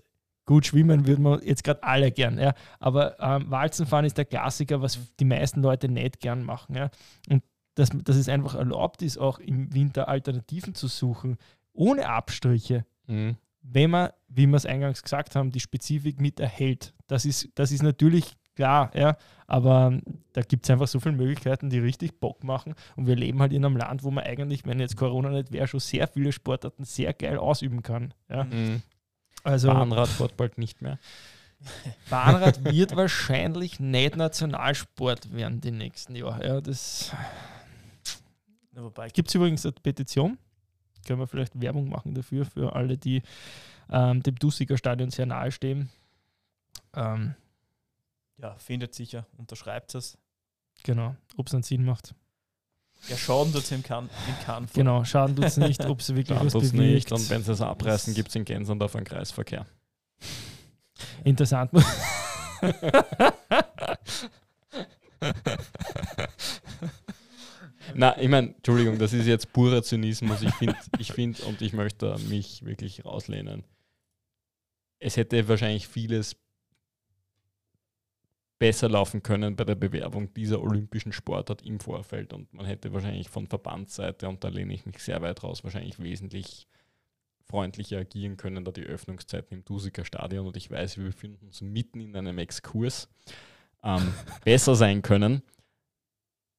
S1: gut schwimmen würden wir jetzt gerade alle gern, ja. Aber ähm, Walzenfahren ist der Klassiker, was die meisten Leute nicht gern machen, ja. Und dass, dass es einfach erlaubt ist, auch im Winter Alternativen zu suchen, ohne Abstriche,
S2: Mhm.
S1: wenn man, wie wir es eingangs gesagt haben, die Spezifik mit erhält. Das ist, das ist natürlich klar, ja, aber ähm, da gibt es einfach so viele Möglichkeiten, die richtig Bock machen. Und wir leben halt in einem Land, wo man eigentlich, wenn jetzt Corona nicht wäre, schon sehr viele Sportarten sehr geil ausüben kann. Ja.
S2: Mhm.
S1: Also
S2: Bahnradsport bald nicht mehr.
S1: Bahnrad wird wahrscheinlich nicht Nationalsport werden die nächsten Jahre. Ja, das
S3: Wobei,
S1: gibt es übrigens eine Petition. Können wir vielleicht Werbung machen dafür, für alle, die ähm, dem Dussiger Stadion sehr nahe stehen. Ähm,
S3: ja, findet sicher, unterschreibt es.
S1: Genau, ob es einen Sinn macht.
S3: Ja, Schaden tut es im Kann, in Kann.
S1: Genau, Schaden tut es nicht, ob es wirklich
S2: Dann
S1: was bewegt.
S2: nicht. Und wenn sie es abreißen, gibt es in Gensandorf einen Kreisverkehr.
S1: Interessant.
S2: Na, ich meine, Entschuldigung, das ist jetzt purer Zynismus. Ich finde, ich find, und ich möchte mich wirklich rauslehnen. Es hätte wahrscheinlich vieles besser laufen können bei der Bewerbung dieser olympischen Sportart im Vorfeld und man hätte wahrscheinlich von Verbandsseite, und da lehne ich mich sehr weit raus, wahrscheinlich wesentlich freundlicher agieren können, da die Öffnungszeiten im Dusiker Stadion und ich weiß, wir befinden uns mitten in einem Exkurs, ähm, besser sein können.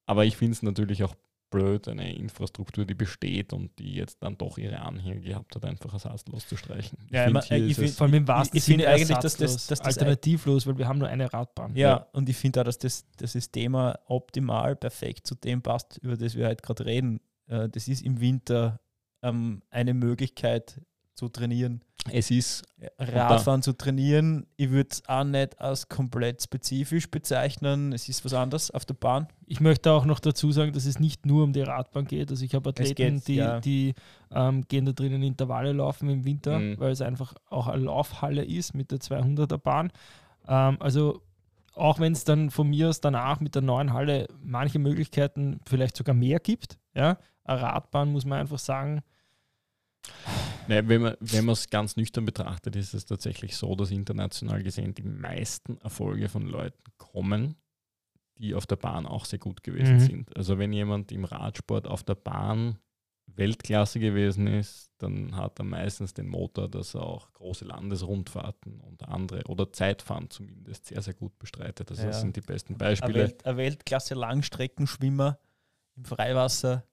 S2: Aber ich finde es natürlich auch blöd, eine Infrastruktur, die besteht und die jetzt dann doch ihre Anhänger gehabt hat, einfach ersatzlos zu streichen.
S3: Ja,
S2: find,
S3: ich
S2: hier
S3: ich
S2: ist
S3: find-
S2: es-
S1: Vor allem im wahrsten
S3: ich finde
S1: Sinne
S3: eigentlich, dass das- dass das
S1: alternativlos, weil wir haben nur eine Radbahn.
S3: Ja,
S2: Ja.
S3: und ich finde auch, dass das, das Thema optimal perfekt zu dem passt, über das wir heute gerade reden. Äh, Das ist im Winter ähm, eine Möglichkeit zu trainieren.
S2: Es ist,
S3: Radfahren zu trainieren. Ich würde es auch nicht als komplett spezifisch bezeichnen. Es ist was anderes auf der Bahn.
S1: Ich möchte auch noch dazu sagen, dass es nicht nur um die Radbahn geht. Also ich habe Athleten,
S3: geht,
S1: die,
S3: ja.
S1: die ähm, gehen da drinnen Intervalle laufen im Winter,
S2: Mhm.
S1: weil es einfach auch eine Laufhalle ist mit der 200er Bahn. Ähm, also auch wenn es dann von mir aus danach mit der neuen Halle manche Möglichkeiten vielleicht sogar mehr gibt, ja, eine Radbahn muss man einfach sagen,
S2: ne, wenn man wenn es ganz nüchtern betrachtet, ist es tatsächlich so, dass international gesehen die meisten Erfolge von Leuten kommen, die auf der Bahn auch sehr gut gewesen
S1: Mhm.
S2: sind. Also wenn jemand im Radsport auf der Bahn Weltklasse gewesen ist, dann hat er meistens den Motor, dass er auch große Landesrundfahrten und andere oder Zeitfahren zumindest sehr, sehr gut bestreitet. Also
S3: Ja.
S2: das sind die besten
S3: Ein,
S2: Beispiele.
S3: Welt, ein Weltklasse-Langstreckenschwimmer im Freiwasser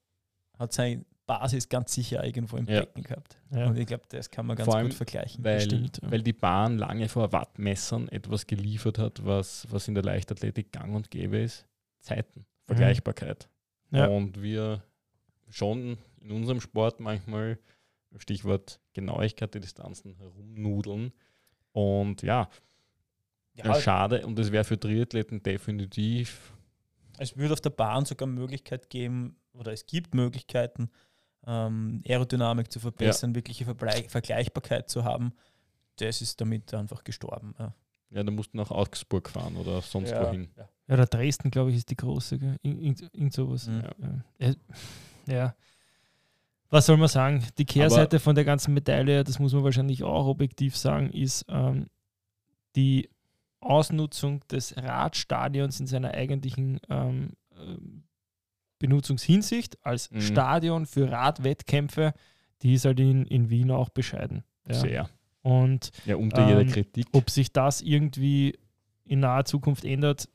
S3: hat seine Basis ganz sicher irgendwo im
S2: Ja.
S3: Becken gehabt.
S1: ja,
S3: Und ich glaube, das kann man ganz
S2: Vor allem,
S3: gut vergleichen.
S2: weil,
S1: stimmt, ja.
S2: weil die Bahn lange vor Wattmessern etwas geliefert hat, was, was in der Leichtathletik gang und gäbe ist. Zeiten, Vergleichbarkeit.
S1: Mhm. Ja.
S2: Und wir schon in unserem Sport manchmal, Stichwort Genauigkeit der Distanzen, herumnudeln. Und ja,
S3: ja,
S2: schade. Und es wäre für Triathleten definitiv
S3: es würde auf der Bahn sogar Möglichkeit geben, oder es gibt Möglichkeiten, ähm, Aerodynamik zu verbessern, wirkliche Verblei- Vergleichbarkeit zu haben. Das ist damit einfach gestorben. Ja.
S2: Ja, da musst du nach Augsburg fahren oder sonst wohin.
S3: Ja.
S1: Ja, oder Dresden, glaube ich, ist die große. Gell? Ir- Irgend, irgend sowas.
S3: Mhm.
S1: Ja. Ja. ja. Was soll man sagen? Die Kehrseite von der ganzen Medaille, das muss man wahrscheinlich auch objektiv sagen, ist ähm, die Ausnutzung des Radstadions in seiner eigentlichen ähm, ähm, Benutzungshinsicht als
S2: Mhm.
S1: Stadion für Radwettkämpfe, die ist halt in, in Wien auch bescheiden. Ja.
S2: Sehr.
S1: Und
S2: Ja, unter jeder
S1: Ähm,
S2: Kritik.
S1: ob sich das irgendwie in naher Zukunft ändert,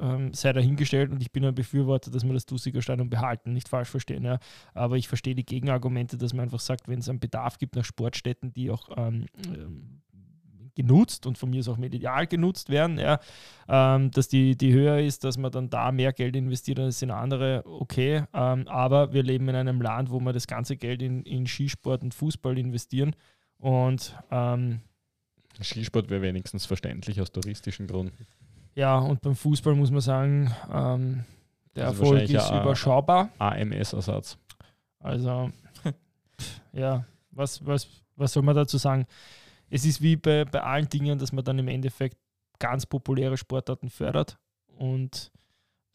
S1: ähm, sei dahingestellt und ich bin ein Befürworter, dass wir das Dusiger Stadion behalten, nicht falsch verstehen. Ja. Aber ich verstehe die Gegenargumente, dass man einfach sagt, wenn es einen Bedarf gibt nach Sportstätten, die auch ähm, ähm, genutzt und von mir aus auch medial genutzt werden, ja, ähm, dass die, die höher ist, dass man dann da mehr Geld investiert als in andere, okay. Ähm, aber wir leben in einem Land, wo wir das ganze Geld in, in Skisport und Fußball investieren und ähm,
S2: Skisport wäre wenigstens verständlich aus touristischen Gründen.
S1: Ja, und beim Fußball muss man sagen, ähm, der
S2: Also
S1: Erfolg ist
S2: ein-
S1: überschaubar.
S2: AMS-Ersatz.
S1: Also, ja, was, was, was soll man dazu sagen? Es ist wie bei, bei allen Dingen, dass man dann im Endeffekt ganz populäre Sportarten fördert. Und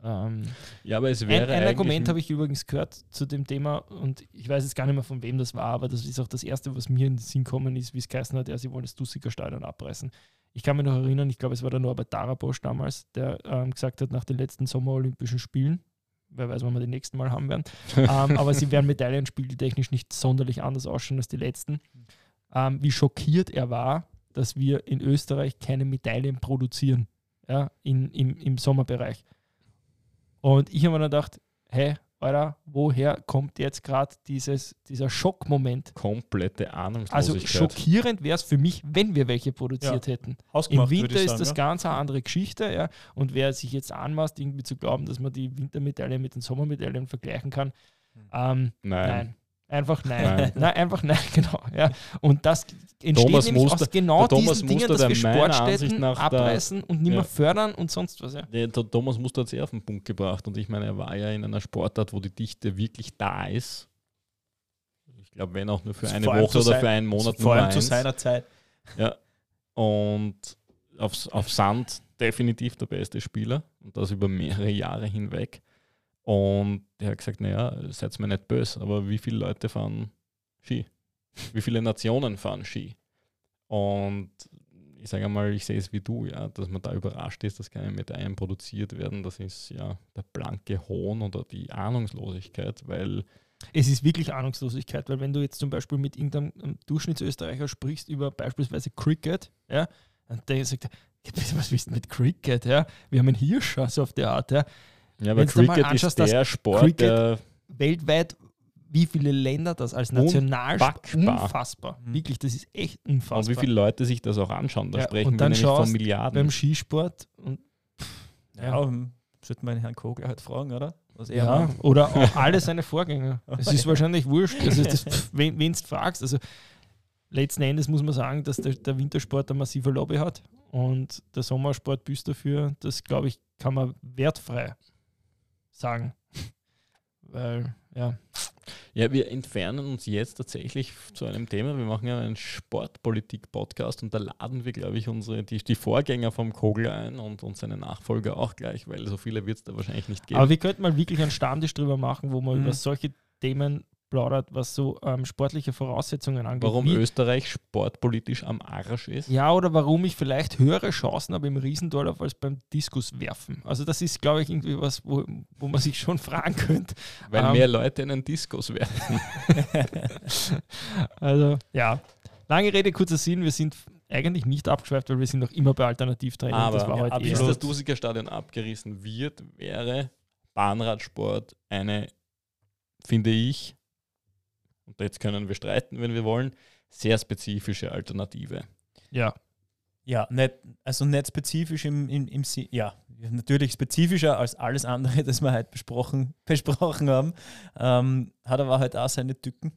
S1: ähm,
S2: Ja, aber es
S1: ein,
S2: wäre
S1: ein
S2: eigentlich
S1: Argument habe ich übrigens gehört zu dem Thema und ich weiß jetzt gar nicht mehr, von wem das war, aber das ist auch das Erste, was mir in den Sinn kommen ist, wie es geheißen hat, ja, sie wollen das Dussiger Stadion abreißen. Ich kann mich noch erinnern, ich glaube, es war der Norbert Darabosch damals, der ähm, gesagt hat, nach den letzten Sommerolympischen Spielen, wer weiß, wann wir die nächsten Mal haben werden, ähm, aber sie werden medaillenspieltechnisch nicht sonderlich anders ausschauen als die letzten. Ähm, wie schockiert er war, dass wir in Österreich keine Medaillen produzieren ja, in, im, im Sommerbereich. Und ich habe mir dann gedacht, hey, Alter, woher kommt jetzt gerade dieser Schockmoment?
S2: komplette
S1: Also
S2: Ahnungslosigkeit.
S1: schockierend wäre es für mich, wenn wir welche produziert hätten. Im Winter ist
S3: sagen,
S1: das
S3: ja.
S1: ganz eine andere Geschichte, ja. Und wer sich jetzt anmaßt, irgendwie zu glauben, dass man die Wintermedaillen mit den Sommermedaillen vergleichen kann, ähm,
S2: Nein.
S1: nein. Einfach nein.
S2: Nein.
S1: nein. einfach nein, genau. Ja. Und das entsteht
S2: Thomas
S1: nämlich
S2: Muster-
S1: aus genau diesen Dingen, dass wir Sportstätten abreißen und nicht mehr
S2: Ja.
S1: fördern und sonst was. Ja.
S2: Der, der Thomas Muster hat es eher auf den Punkt gebracht und ich meine, er war ja in einer Sportart, wo die Dichte wirklich da ist. Ich glaube, wenn auch nur für
S3: Also
S2: eine Woche oder
S3: sein-
S2: für einen Monat
S3: Vor allem zu seiner Zeit.
S2: Ja. Und auf, auf Sand definitiv der beste Spieler und das über mehrere Jahre hinweg. Und der hat gesagt, naja, seid mir nicht böse, aber wie viele Leute fahren Ski? Wie viele Nationen fahren Ski? Und ich sage einmal, ich sehe es wie du, ja, dass man da überrascht ist, dass keine Medaillen produziert werden. Das ist ja der blanke Hohn oder die Ahnungslosigkeit, weil
S1: Es ist wirklich Ahnungslosigkeit, weil wenn du jetzt zum Beispiel mit irgendeinem Durchschnittsösterreicher sprichst über beispielsweise Cricket, ja, und der sagt, "Ja, bitte, was willst du mit Cricket? Ja? Wir haben einen Hirscher, so auf der Art. Ja.
S2: Ja, aber
S1: Wenn's
S2: Cricket ist der Sport,
S1: Cricket
S2: der
S1: Weltweit, wie viele Länder das als Nationalsport unfassbar.
S3: Mhm.
S1: Wirklich, das ist echt unfassbar.
S2: Und wie viele Leute sich das auch anschauen. Da
S1: Ja,
S2: sprechen
S1: und
S2: wir
S1: dann
S2: nämlich von Milliarden.
S1: beim Skisport und
S3: Ja, ja sollte man Herrn Kogler halt fragen, oder? Was er
S1: ja,
S3: macht.
S1: oder auch alle seine Vorgänger. Es ist wahrscheinlich wurscht, also das, pff, wen du fragst. Also letzten Endes muss man sagen, dass der, der Wintersport eine massive Lobby hat und der Sommersport büßt dafür. Das, glaube ich, kann man wertfrei sagen. Weil, ja,
S2: Ja, wir entfernen uns jetzt tatsächlich zu einem Thema. Wir machen ja einen Sportpolitik-Podcast und da laden wir, glaube ich, unsere, die, die Vorgänger vom Kogel ein und, und seine Nachfolger auch gleich, weil so viele wird es da wahrscheinlich nicht geben.
S1: aber wir könnten mal wirklich einen Stammtisch drüber machen, wo man
S3: Mhm.
S1: über solche Themen plaudert, was so ähm, sportliche Voraussetzungen angeht.
S2: Warum
S1: Wie-
S2: Österreich sportpolitisch am Arsch ist.
S1: Ja, oder warum ich vielleicht höhere Chancen habe im Riesendorlauf als beim Diskuswerfen. Also das ist, glaube ich, irgendwie was, wo, wo man sich schon fragen könnte.
S2: Weil
S1: Ähm.
S2: mehr Leute in einen Diskus werfen.
S1: Also ja, lange Rede, kurzer Sinn. Wir sind eigentlich nicht abgeschweift, weil wir sind noch immer bei Alternativtraining.
S2: Aber
S1: das war
S3: ja,
S1: heute
S2: Bis
S3: absolut.
S1: eher.
S2: das Dusiger Stadion abgerissen wird, wäre Bahnradsport eine, finde ich, und jetzt können wir streiten, wenn wir wollen, sehr spezifische Alternative.
S1: Ja,
S3: Ja, nicht, also nicht spezifisch im, im, im Si- ja, natürlich spezifischer als alles andere, das wir heute besprochen, besprochen haben. Ähm, hat aber halt auch seine Tücken.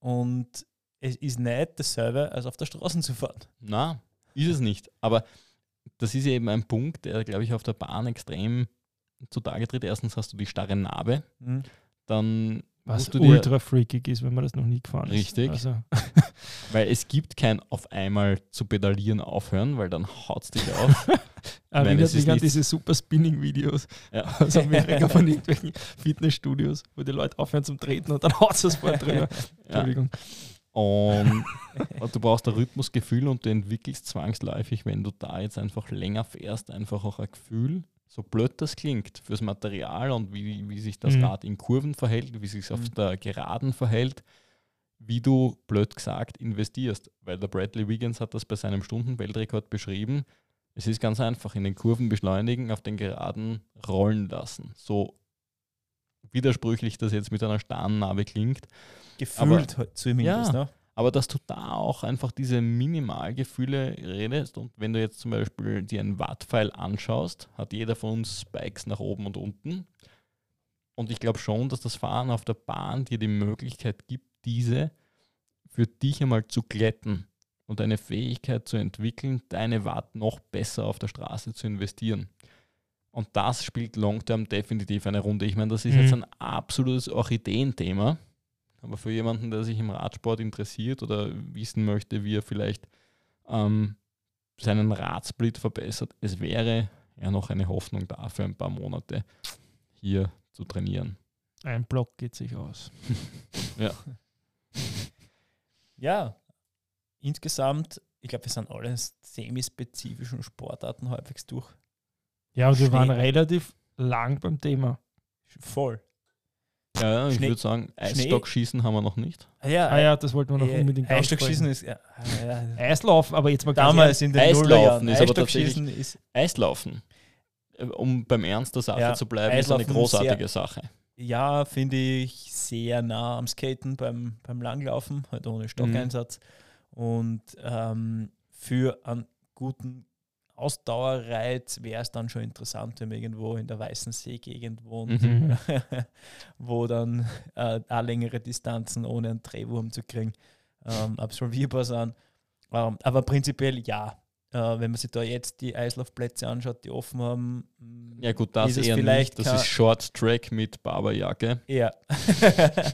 S3: Und es ist nicht dasselbe, als auf der Straße zu fahren.
S2: Na, ist es nicht. Aber das ist eben ein Punkt, der, glaube ich, auf der Bahn extrem zutage tritt. Erstens hast du die starre Narbe,
S3: Mhm.
S2: dann
S1: was ultra freakig ist, wenn man das noch nie gefahren
S2: Richtig.
S1: ist. Also,
S2: weil es gibt kein auf einmal zu pedalieren aufhören, weil dann haut es dich auf.
S1: erinnert mich an diese super Spinning-Videos
S2: Ja.
S1: aus Amerika von irgendwelchen Fitnessstudios, wo die Leute aufhören zum Treten und dann haut es das vor drüber. Entschuldigung.
S2: Und du brauchst ein Rhythmusgefühl und du entwickelst zwangsläufig, wenn du da jetzt einfach länger fährst, einfach auch ein Gefühl, so blöd das klingt, fürs Material und wie, wie sich das
S1: Mhm.
S2: Rad in Kurven verhält, wie sich auf
S3: Mhm.
S2: der Geraden verhält, wie du, blöd gesagt, investierst. Weil der Bradley Wiggins hat das bei seinem Stundenweltrekord beschrieben. Es ist ganz einfach, in den Kurven beschleunigen, auf den Geraden rollen lassen. So widersprüchlich das jetzt mit einer starren Narbe klingt.
S3: Gefühlt halt zumindest.
S2: Ja.
S3: Ne?
S2: Aber dass du da auch einfach diese Minimalgefühle redest und wenn du jetzt zum Beispiel dir einen Wattpfeil anschaust, hat jeder von uns Spikes nach oben und unten. Und ich glaube schon, dass das Fahren auf der Bahn dir die Möglichkeit gibt, diese für dich einmal zu glätten und eine Fähigkeit zu entwickeln, deine Watt noch besser auf der Straße zu investieren. Und das spielt Long-Term definitiv eine Runde. Ich meine, das ist
S1: Mhm.
S2: jetzt ein absolutes Orchideenthema. Aber für jemanden, der sich im Radsport interessiert oder wissen möchte, wie er vielleicht ähm, seinen Radsplit verbessert, es wäre ja noch eine Hoffnung da für ein paar Monate hier zu trainieren.
S1: Ein Block geht sich aus.
S3: Ja, insgesamt, ich glaube, wir sind alle semispezifischen Sportarten halbwegs durch.
S1: Ja, und wir waren relativ lang beim Thema.
S3: Voll.
S2: Ja, ich würde sagen, Eisstockschießen haben wir noch nicht.
S3: Ah ja,
S1: Ah ja, das wollten wir noch
S3: äh,
S1: unbedingt
S3: Eisstockschießen ist. Ja, ja, ja.
S1: Eislaufen, aber jetzt mal ganz
S3: Damals in den
S2: Eislaufen ist aber
S3: Eisstockschießen ist
S2: Eislaufen, äh, um beim Ernst der Sache
S3: Ja,
S2: zu bleiben, ist eine
S3: Eislaufen
S2: großartige Sache.
S3: ja, finde ich, sehr nah am Skaten beim, beim Langlaufen, halt ohne Stockeinsatz. Und ähm, für einen guten Ausdauerreiz wäre es dann schon interessant, wenn man irgendwo in der Weißen See-Gegend wohnt,
S2: Mhm.
S3: wo dann äh, auch längere Distanzen ohne einen Drehwurm zu kriegen ähm, absolvierbar sind. Ähm, aber prinzipiell ja. Äh, wenn man sich da jetzt die Eislaufplätze anschaut, die offen haben,
S2: Ja gut, das
S3: Ist
S2: eher
S3: vielleicht
S2: nicht. Das ist Short Track mit Barberjacke.
S3: ja.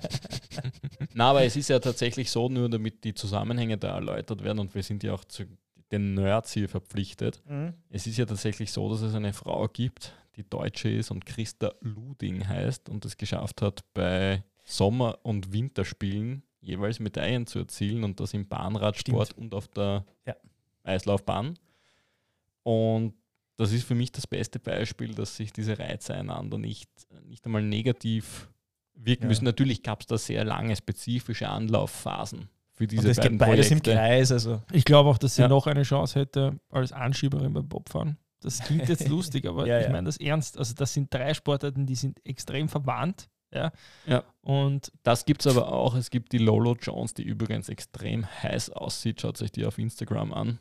S2: Na, aber es ist ja tatsächlich so, nur damit die Zusammenhänge da erläutert werden und wir sind ja auch zu den Nerds hier verpflichtet.
S3: Mhm.
S2: Es ist ja tatsächlich so, dass es eine Frau gibt, die Deutsche ist und Christa Luding heißt und es geschafft hat, bei Sommer- und Winterspielen jeweils Medaillen zu erzielen und das im Bahnradsport und auf der
S3: Ja.
S2: Eislaufbahn. Und das ist für mich das beste Beispiel, dass sich diese Reize einander nicht, nicht einmal negativ wirken
S3: Ja.
S2: müssen. Natürlich gab es da sehr lange spezifische Anlaufphasen für
S3: Und
S2: diese
S3: es
S2: beiden
S3: geht beides im
S2: Projekte.
S3: Kreis, also
S1: Ich glaube auch, dass sie
S2: Ja.
S1: noch eine Chance hätte als Anschieberin beim Bobfahren. Das klingt jetzt lustig, aber
S3: Ja,
S1: ich meine das ernst. Also das sind drei Sportarten, die sind extrem verwandt. Ja.
S2: Ja.
S1: Und
S2: Das gibt es aber auch. Es gibt die Lolo Jones, die übrigens extrem heiß aussieht. Schaut euch die auf Instagram an.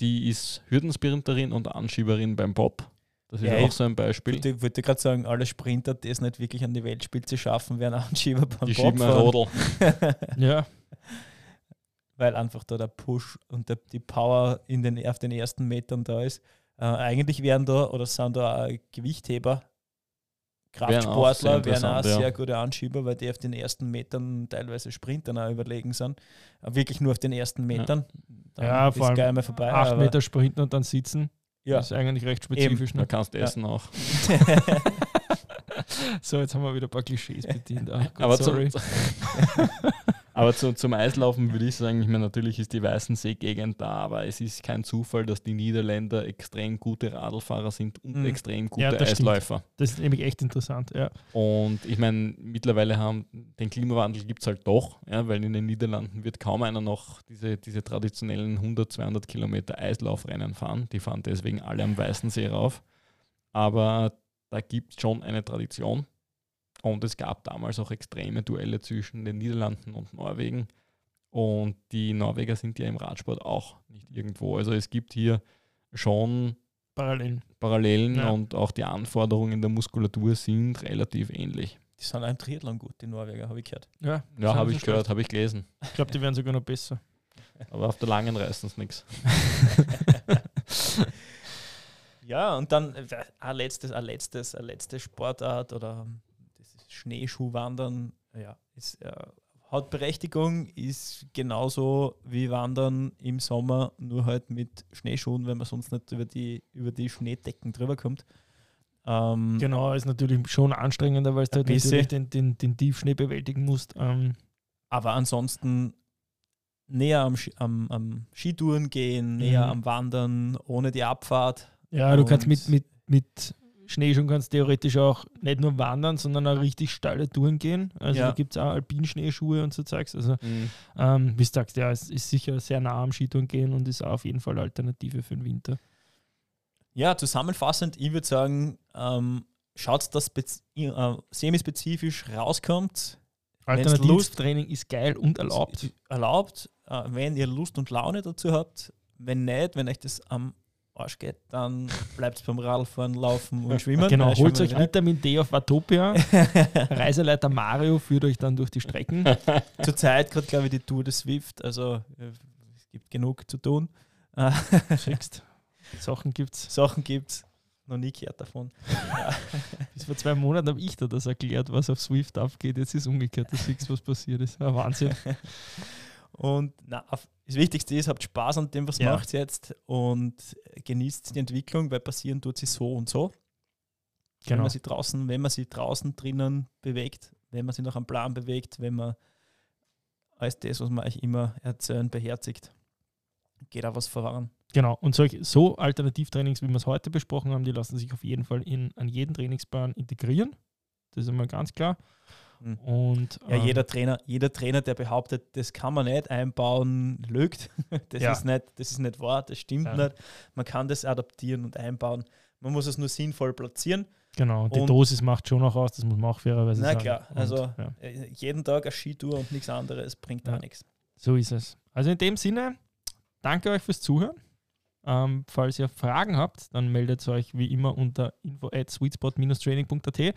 S2: Die ist Hürdensprinterin und Anschieberin beim Bob. Das ist
S3: Ja,
S2: auch so ein Beispiel.
S3: ich wollte, wollte gerade sagen, alle Sprinter, die es nicht wirklich an die Weltspitze schaffen, werden Anschieber beim
S2: Die schieben ein. Rodel.
S1: ja,
S3: weil einfach da der Push und der, die Power in den, auf den ersten Metern da ist. Äh, eigentlich wären da oder sind da auch Gewichtheber,
S2: Wären auch sehr
S3: Kraftsportler, wären auch sehr gute Anschieber, weil die auf den ersten Metern teilweise Sprintern auch überlegen sind. Äh, wirklich nur auf den ersten Metern. Dann
S1: Ja,
S3: ist
S1: vor allem
S3: mal vorbei.
S1: acht Meter sprinten und dann sitzen.
S3: Ja.
S1: Das ist eigentlich recht spezifisch.
S2: Da
S1: Ne?
S2: kannst du
S3: Ja.
S2: essen auch.
S1: So, jetzt haben wir wieder ein paar Klischees bedient. Ah, gut,
S2: Aber,
S1: sorry.
S2: aber zu, zum Eislaufen würde ich sagen, ich meine, natürlich ist die Weißensee-Gegend da, aber es ist kein Zufall, dass die Niederländer extrem gute Radlfahrer sind und
S3: Mhm.
S2: extrem gute
S1: Ja, das stimmt.
S2: Eisläufer.
S1: Das ist nämlich echt interessant. Ja.
S2: Und ich meine, mittlerweile haben den Klimawandel gibt es halt doch, ja, weil in den Niederlanden wird kaum einer noch diese, diese traditionellen 100, 200 Kilometer Eislaufrennen fahren. Die fahren deswegen alle am Weißen See rauf. Aber da gibt es schon eine Tradition. Und es gab damals auch extreme Duelle zwischen den Niederlanden und Norwegen. Und die Norweger sind ja im Radsport auch nicht irgendwo. Also es gibt hier schon
S1: Parallel.
S2: Parallelen
S1: Ja.
S2: und auch die Anforderungen in der Muskulatur sind relativ ähnlich.
S3: Die sind auch im Triathlon gut, die Norweger, habe ich gehört.
S1: Ja,
S2: Ja, habe
S1: so
S2: ich gehört, habe ich gelesen.
S1: Ich glaube, die werden sogar noch besser.
S2: Aber auf der langen reißen es nichts.
S3: Ja, und dann äh, ein letztes, ein letztes, eine letzte Sportart oder ähm, Schneeschuhwandern, ja, ist, äh, hat Berechtigung, ist genauso wie Wandern im Sommer, nur halt mit Schneeschuhen, wenn man sonst nicht über die, über die Schneedecken drüber kommt. Ähm,
S1: Genau, ist natürlich schon anstrengender, weil du halt natürlich den, den, den Tiefschnee bewältigen musst. Ähm,
S3: Aber ansonsten näher am, am, am Skitouren gehen, näher
S1: Mhm.
S3: am Wandern, ohne die Abfahrt.
S1: ja, du kannst mit, mit, mit Schneeschuhen kannst theoretisch auch nicht nur wandern, sondern auch richtig steile Touren gehen. Also
S3: Ja.
S1: da gibt es auch Alpinschneeschuhe und so Zeugs. Also ähm, wie du sagst, ja, es ist sicher sehr nah am Skitouren gehen und ist auch auf jeden Fall eine Alternative für den Winter.
S3: Ja, zusammenfassend, ich würde sagen, ähm, schaut, dass äh, semispezifisch rauskommt.
S1: Alternativtraining ist geil und erlaubt.
S3: Erlaubt, äh, wenn ihr Lust und Laune dazu habt. Wenn nicht, wenn euch das am Arsch geht, dann bleibt beim Radfahren, Laufen und Schwimmen.
S1: Genau, holt euch Vitamin D auf Watopia. Reiseleiter Mario führt euch dann durch die Strecken.
S3: Zurzeit gerade, glaube ich, die Tour des Swift. Also äh, gibt genug zu tun.
S1: Schickst. Sachen gibt's.
S3: Sachen gibt's. Noch nie gehört davon.
S1: Bis vor zwei Monaten habe ich dir das erklärt, was auf Swift abgeht. Jetzt ist umgekehrt, das siehst was passiert ist. Ein Wahnsinn.
S3: Und na, das Wichtigste ist, habt Spaß an dem, was ja. macht jetzt und genießt die Entwicklung, weil passieren tut sie so und so. Genau. Wenn man sie draußen, wenn man sie draußen drinnen bewegt, wenn man sie nach einem Plan bewegt, wenn man alles das, was man euch immer erzählen, beherzigt, geht auch was voran.
S1: Genau, und solche, so Alternativtrainings, wie wir es heute besprochen haben, die lassen sich auf jeden Fall in, an jeden Trainingsplan integrieren. Das ist einmal ganz klar.
S3: Mhm. Und, ja, ähm, jeder, Trainer, jeder Trainer, der behauptet, das kann man nicht einbauen, lügt. Das, ja. ist, nicht, das ist nicht wahr, das stimmt ja. nicht. Man kann das adaptieren und einbauen. Man muss es nur sinnvoll platzieren.
S1: Genau, die und Dosis macht schon noch aus, das muss man auch fairerweise
S3: sagen. Na klar, und, also ja. Äh, jeden Tag eine Skitour und nichts anderes bringt da nichts.
S1: So ist es. Also in dem Sinne, danke euch fürs Zuhören. Ähm, falls ihr Fragen habt, dann meldet euch wie immer unter info at sweetspot-training.at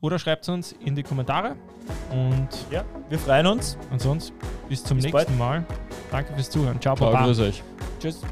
S1: oder schreibt es uns in die Kommentare. Und
S3: ja, wir freuen uns.
S1: Und sonst bis zum bis nächsten bald. Mal. Danke fürs Zuhören. Ciao,
S2: Ciao Baba. Grüß euch.
S3: Tschüss.